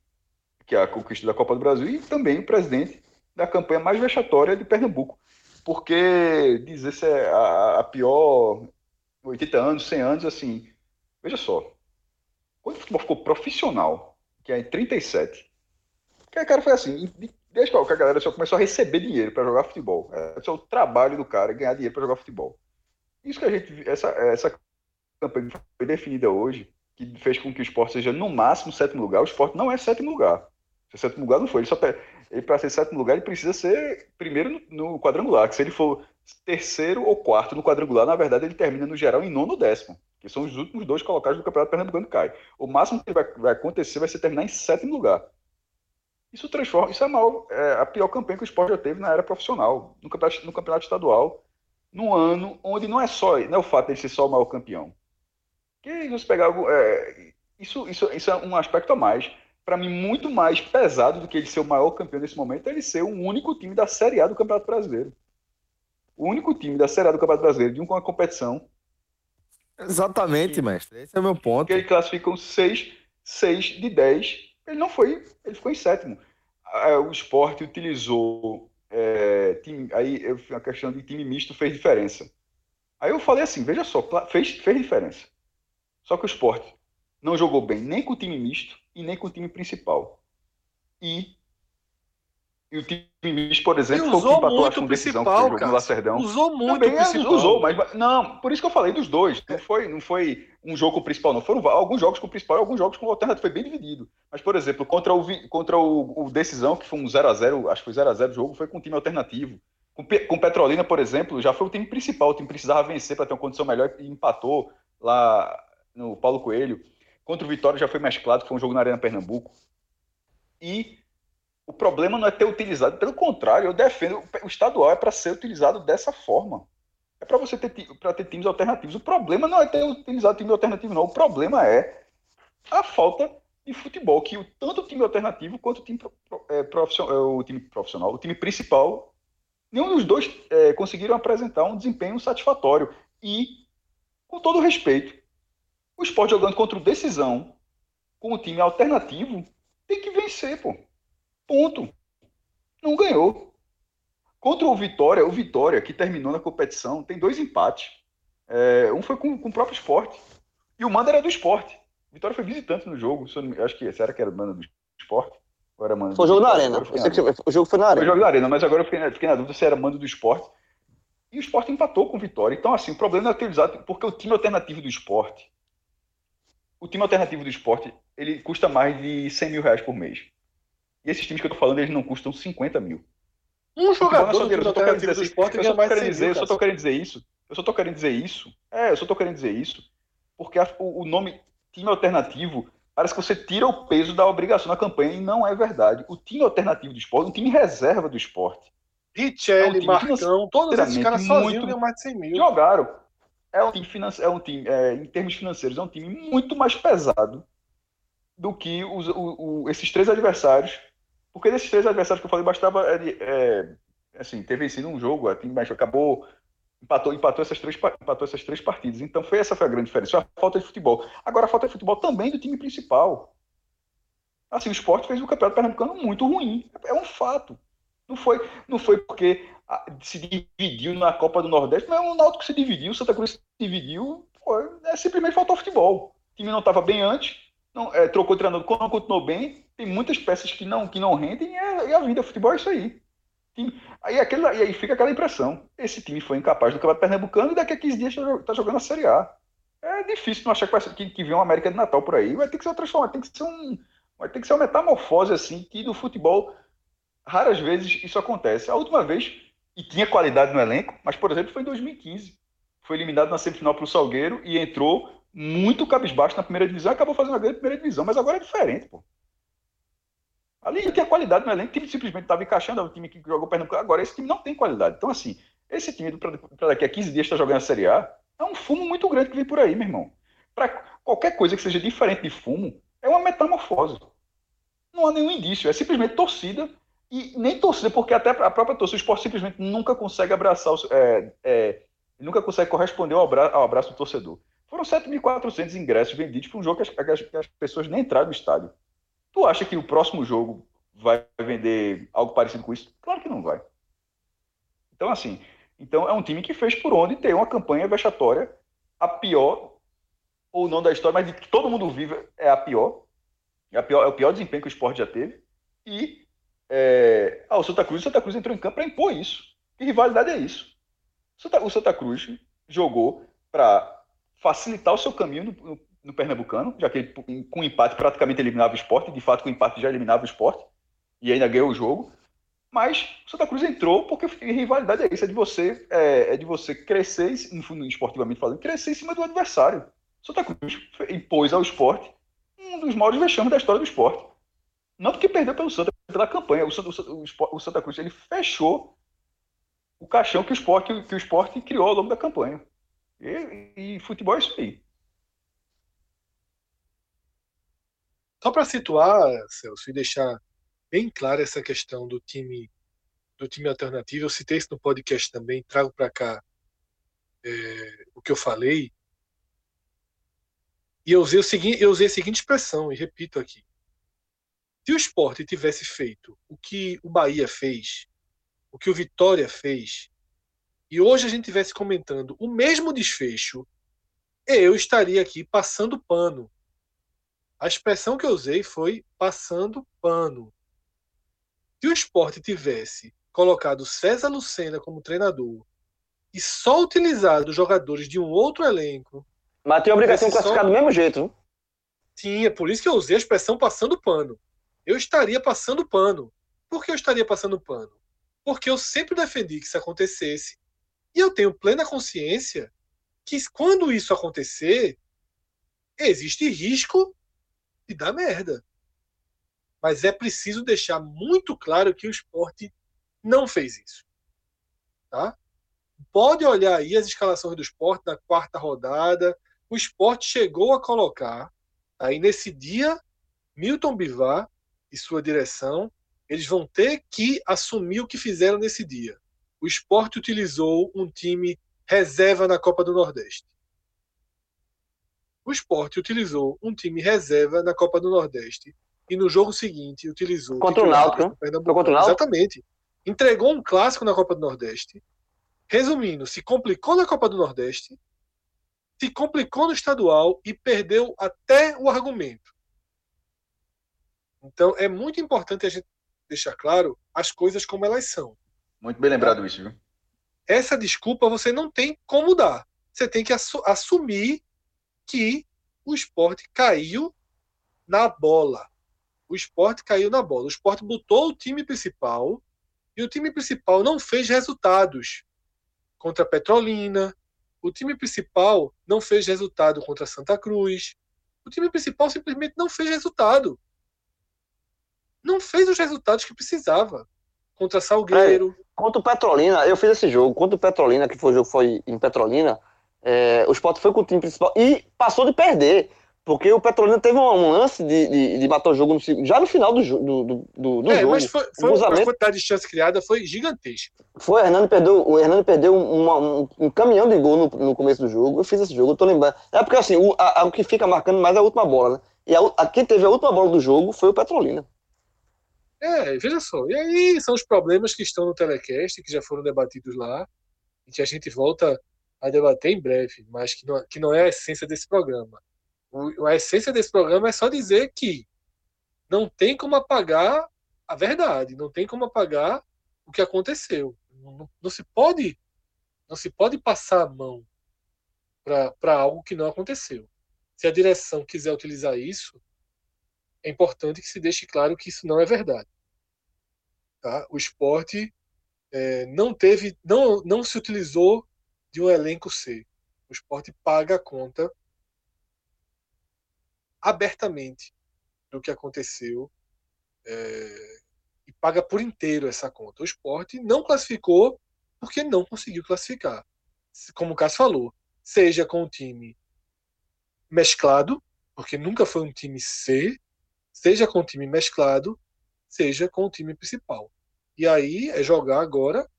S4: que é a conquista da Copa do Brasil, e também o presidente da campanha mais vexatória de Pernambuco. Porque dizer se é a, a pior 80 anos, 100 anos, assim, veja só, quando o futebol ficou profissional, que é em 37, que cara foi assim, desde que a galera só começou a receber dinheiro para jogar futebol. É, é o trabalho do cara ganhar dinheiro para jogar futebol. Isso que a gente, essa, essa campanha foi definida hoje, que fez com que o esporte seja no máximo sétimo lugar, o esporte não é sétimo lugar. Se é sétimo lugar não foi, ele só para ser sétimo lugar ele precisa ser primeiro no, no, quadrangular, que se ele for terceiro ou quarto no quadrangular, na verdade ele termina no geral em nono ou décimo, que são os últimos dois colocados do Campeonato Pernambucano cai. O máximo que vai, vai acontecer vai ser terminar em sétimo lugar. Isso transforma, isso é maior, é a pior campanha que o esporte já teve na era profissional, no campeonato, no campeonato estadual, num ano onde não é só não é o fato de ele ser só o maior campeão. Que você pegar é, isso, isso, isso é um aspecto a mais. Para mim, muito mais pesado do que ele ser o maior campeão nesse momento é ele ser o único time da Série A do Campeonato Brasileiro. O único time da Série A do Campeonato Brasileiro de uma competição.
S1: Exatamente, mestre. Esse é o meu ponto.
S4: Que ele classificam 6 seis de 10 ele não foi, ele ficou em sétimo. O esporte utilizou. É, time, aí a questão de time misto fez diferença. Aí eu falei assim: veja só, fez, fez diferença. Só que o esporte não jogou bem nem com o time misto e nem com o time principal. E e o time misto, por exemplo,
S2: foi o que empatou acho, com decisão que foi no
S4: Lacerdão.
S2: Usou muito
S4: Também, é, principal. Usou, mas não, por isso que eu falei dos dois. Não foi, não foi um jogo principal, não. Foram alguns jogos com o principal e alguns jogos com o alternativo. Foi bem dividido. Mas, por exemplo, contra o, contra o, o Decisão, que foi um 0x0, acho que foi 0x0 o jogo, foi com um time alternativo. Com, com Petrolina, por exemplo, já foi o time principal. O time precisava vencer para ter uma condição melhor e empatou lá no Paulo Coelho. Contra o Vitória já foi mesclado, que foi um jogo na Arena Pernambuco. E o problema não é ter utilizado, pelo contrário, eu defendo o estadual é para ser utilizado dessa forma. É para você ter para ter times alternativos. O problema não é ter utilizado time alternativo, não. O problema é a falta de futebol que o, tanto o time alternativo quanto o time é, profissional, é, o time profissional, o time principal, nenhum dos dois é, conseguiram apresentar um desempenho satisfatório. E, com todo respeito, o esporte jogando contra o Decisão, com o time alternativo, tem que vencer, pô. Ponto. Não ganhou. Contra o Vitória, o Vitória, que terminou na competição, tem dois empates. É, um foi com, com, o próprio esporte. E o mando era do esporte. O Vitória foi visitante no jogo. Eu acho que será que era mando do esporte?
S3: Ou era mando foi o jogo na arena. O jogo foi na arena.
S4: Foi jogo na arena, mas agora eu fiquei, fiquei na dúvida se era mando do esporte. E o esporte empatou com o Vitória. Então, assim, o problema é utilizado porque o time alternativo do esporte. O time alternativo do esporte, ele custa mais de 100 mil reais por mês. E esses times que eu tô falando, eles não custam 50 mil.
S2: Um jogador do
S4: eu só tô querendo dizer, assim, eu só tô querendo dizer, eu só tô querendo dizer isso. Eu só tô querendo dizer isso. É, eu só tô querendo dizer isso. Porque a, o, o, nome time alternativo parece que você tira o peso da obrigação na campanha e não é verdade. O time alternativo do esporte, um time reserva do esporte.
S2: Richelli, é um Marcão, todos esses caras sozinhos ganham mais de 100 mil.
S4: Jogaram. É um time, finance, é um time é, em termos financeiros, é um time muito mais pesado do que os, o, o, esses três adversários porque desses três adversários que eu falei, bastava é, assim, ter vencido um jogo, mas acabou empatou, empatou, essas três, empatou essas três partidas. Então foi essa foi a grande diferença, a falta de futebol. Agora a falta de futebol também do time principal. Assim, o esporte fez o campeonato pernambucano muito ruim. É um fato. Não foi, não foi porque se dividiu na Copa do Nordeste, não o Náutico se dividiu, o Santa Cruz se dividiu, foi, é, simplesmente faltou futebol. O time não estava bem antes, não, é, trocou treinador, quando não continuou bem, tem muitas peças que não, que não rendem, e é, é a vida, futebol é isso aí. aí, aquele, e aí fica aquela impressão, esse time foi incapaz do Campeonato Pernambucano e daqui a 15 dias está jogando a Série A. É difícil não achar que, vai que, que vem uma América de Natal por aí, vai ter que ser transformado, tem que ser um, Mas tem que ser uma metamorfose assim, que no futebol raras vezes isso acontece. A última vez, e tinha qualidade no elenco, mas por exemplo foi em 2015. Foi eliminado na semifinal para o Salgueiro e entrou muito cabisbaixo na primeira divisão, acabou fazendo uma grande primeira divisão, mas agora é diferente, pô. Ali tinha qualidade no elenco, o time simplesmente estava encaixando, é um time que jogou Pernambuco. Agora, esse time não tem qualidade. Então, assim, esse time para daqui a 15 dias estar tá jogando a Série A é um fumo muito grande que vem por aí, meu irmão. Para qualquer coisa que seja diferente de fumo, é uma metamorfose. Não há nenhum indício, é simplesmente torcida. E nem torcida, porque até a própria torcida, o esporte simplesmente nunca consegue abraçar, é, é, nunca consegue corresponder ao abraço, ao abraço do torcedor. Foram 7.400 ingressos vendidos para um jogo que as, que as pessoas nem entraram no estádio. Tu acha que o próximo jogo vai vender algo parecido com isso? Claro que não vai. Então, assim, então é um time que fez por onde ter uma campanha vexatória, a pior, ou não da história, mas de que todo mundo vive é a pior. É, a pior, é o pior desempenho que o esporte já teve. E é, ah, o Santa Cruz, o Santa Cruz entrou em campo para impor isso. Que rivalidade é isso? O Santa Cruz jogou para facilitar o seu caminho no, no, no Pernambucano, já que ele, com empate praticamente eliminava o esporte, de fato com empate já eliminava o esporte, e ainda ganhou o jogo. Mas o Santa Cruz entrou porque rivalidade é isso, é de você, é, é de você crescer, esportivamente falando, crescer em cima do adversário. O Santa Cruz impôs ao esporte um dos maiores vexames da história do esporte. Não porque perdeu pelo Santa, pela campanha. O Santa, o, o Santa Cruz ele fechou o caixão que o esporte, que o esporte criou ao longo da campanha. E, e futebol é isso aí.
S2: Só para situar, Celso, e deixar bem clara essa questão do time do time alternativo, eu citei isso no podcast também, trago para cá é, o que eu falei. E eu usei, o seguinte, eu usei a seguinte expressão, e repito aqui. Se o esporte tivesse feito o que o Bahia fez, o que o Vitória fez, e hoje a gente tivesse comentando o mesmo desfecho, eu estaria aqui passando pano. A expressão que eu usei foi passando pano. Se o esporte tivesse colocado César Lucena como treinador e só utilizado jogadores de um outro elenco.
S3: Mas tem a obrigação de classificar só... do mesmo jeito.
S2: Sim, é por isso que eu usei a expressão passando pano. Eu estaria passando pano. Por que eu estaria passando pano? Porque eu sempre defendi que isso acontecesse e eu tenho plena consciência que quando isso acontecer, existe risco de dar merda. Mas é preciso deixar muito claro que o esporte não fez isso. Tá? Pode olhar aí as escalações do esporte na quarta rodada. O esporte chegou a colocar, aí nesse dia, Milton Bivar e sua direção, eles vão ter que assumir o que fizeram nesse dia o esporte utilizou um time reserva na Copa do Nordeste. O esporte utilizou um time reserva na Copa do Nordeste e no jogo seguinte utilizou.
S3: Contra o Náutico. Contra o Náutico.
S2: Exatamente. Entregou um clássico na Copa do Nordeste. Resumindo, se complicou na Copa do Nordeste, se complicou no estadual e perdeu até o argumento. Então é muito importante a gente deixar claro as coisas como elas são.
S4: Muito bem lembrado isso, viu?
S2: Essa desculpa você não tem como dar. Você tem que assumir que o esporte caiu na bola. O esporte caiu na bola. O esporte botou o time principal e o time principal não fez resultados contra a Petrolina. O time principal não fez resultado contra Santa Cruz. O time principal simplesmente não fez resultado. Não fez os resultados que precisava contra Salgueiro.
S3: É, contra o Petrolina, eu fiz esse jogo. Contra o Petrolina, que foi o jogo foi em Petrolina, é, o Sport foi com o time principal e passou de perder. Porque o Petrolina teve um, lance de, de, de matar o jogo no, já no final do, do, do, do é, jogo.
S2: Mas foi, foi a quantidade de chance criada foi gigantesca.
S3: Foi, o Hernando perdeu, o Hernando perdeu uma, um, um, caminhão de gol no, no, começo do jogo. Eu fiz esse jogo, eu tô lembrando. É porque assim, o, a, a, o que fica marcando mais é a última bola, né? E a, a, quem teve a última bola do jogo foi o Petrolina.
S2: É, veja só. E aí são os problemas que estão no telecast, que já foram debatidos lá, e que a gente volta a debater em breve, mas que não, que não é a essência desse programa. O, a essência desse programa é só dizer que não tem como apagar a verdade, não tem como apagar o que aconteceu. Não, não, não se pode não se pode passar a mão para algo que não aconteceu. Se a direção quiser utilizar isso, é importante que se deixe claro que isso não é verdade. Tá? O esporte é, não teve, não, não se utilizou de um elenco C. O esporte paga a conta abertamente do que aconteceu é, e paga por inteiro essa conta. O esporte não classificou porque não conseguiu classificar. Como o Cássio falou, seja com o time mesclado, porque nunca foi um time C, seja com o time mesclado, seja com o time principal. E aí é jogar agora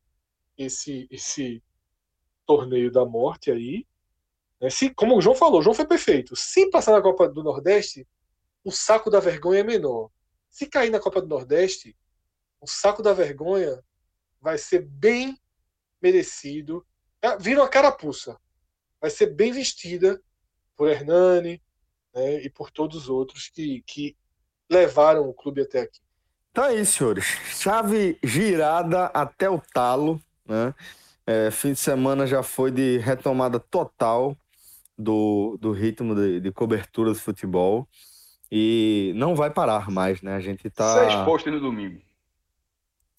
S2: esse esse torneio da morte aí. Né? Se, como o João falou, o João foi perfeito. Se passar na Copa do Nordeste, o saco da vergonha é menor. Se cair na Copa do Nordeste, o saco da vergonha vai ser bem merecido. É, vira uma carapuça. Vai ser bem vestida por Hernani né, e por todos os outros que, que levaram o clube até aqui.
S1: Então é isso, senhores. Chave girada até o talo. Né? É, fim de semana já foi de retomada total do, do ritmo de, de cobertura do futebol. E não vai parar mais, né? A gente tá.
S4: Seis postos no domingo.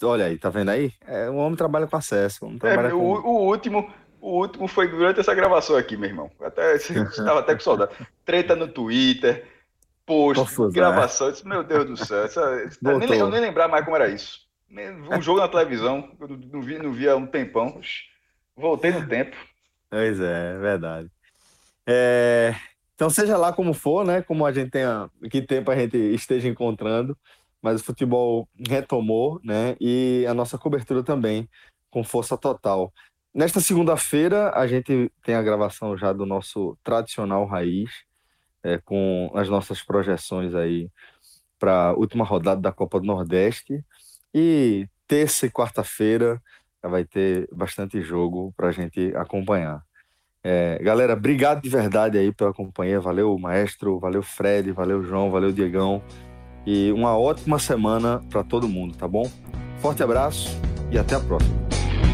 S1: Olha aí, tá vendo aí? É, o homem trabalha com acesso. O, homem trabalha
S4: É,
S1: com...
S4: o, o último, o último foi durante essa gravação aqui, meu irmão. Até estava até com saudade. Treta no Twitter, post,
S1: Confusão,
S4: gravação. Eu disse, meu Deus do céu. essa- essa- nem, eu nem lembrar mais como era isso. Um jogo na televisão, eu não- não vi, não vi há um tempão. Voltei no tempo.
S1: Pois é, é verdade. É, Então, seja lá como for, né? Como a gente tenha, que tempo a gente esteja encontrando, mas o futebol retomou, né? E a nossa cobertura também, com força total. Nesta segunda-feira, a gente tem a gravação já do nosso tradicional raiz, é, com as nossas projeções aí para a última rodada da Copa do Nordeste. E terça e quarta-feira vai ter bastante jogo para a gente acompanhar. É, galera, obrigado de verdade aí pela companhia. Valeu, maestro, valeu, Fred, valeu, João, valeu, Diegão. E uma ótima semana para todo mundo, tá bom? Forte abraço e até a próxima.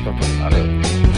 S1: Tchau, tchau.
S4: Valeu.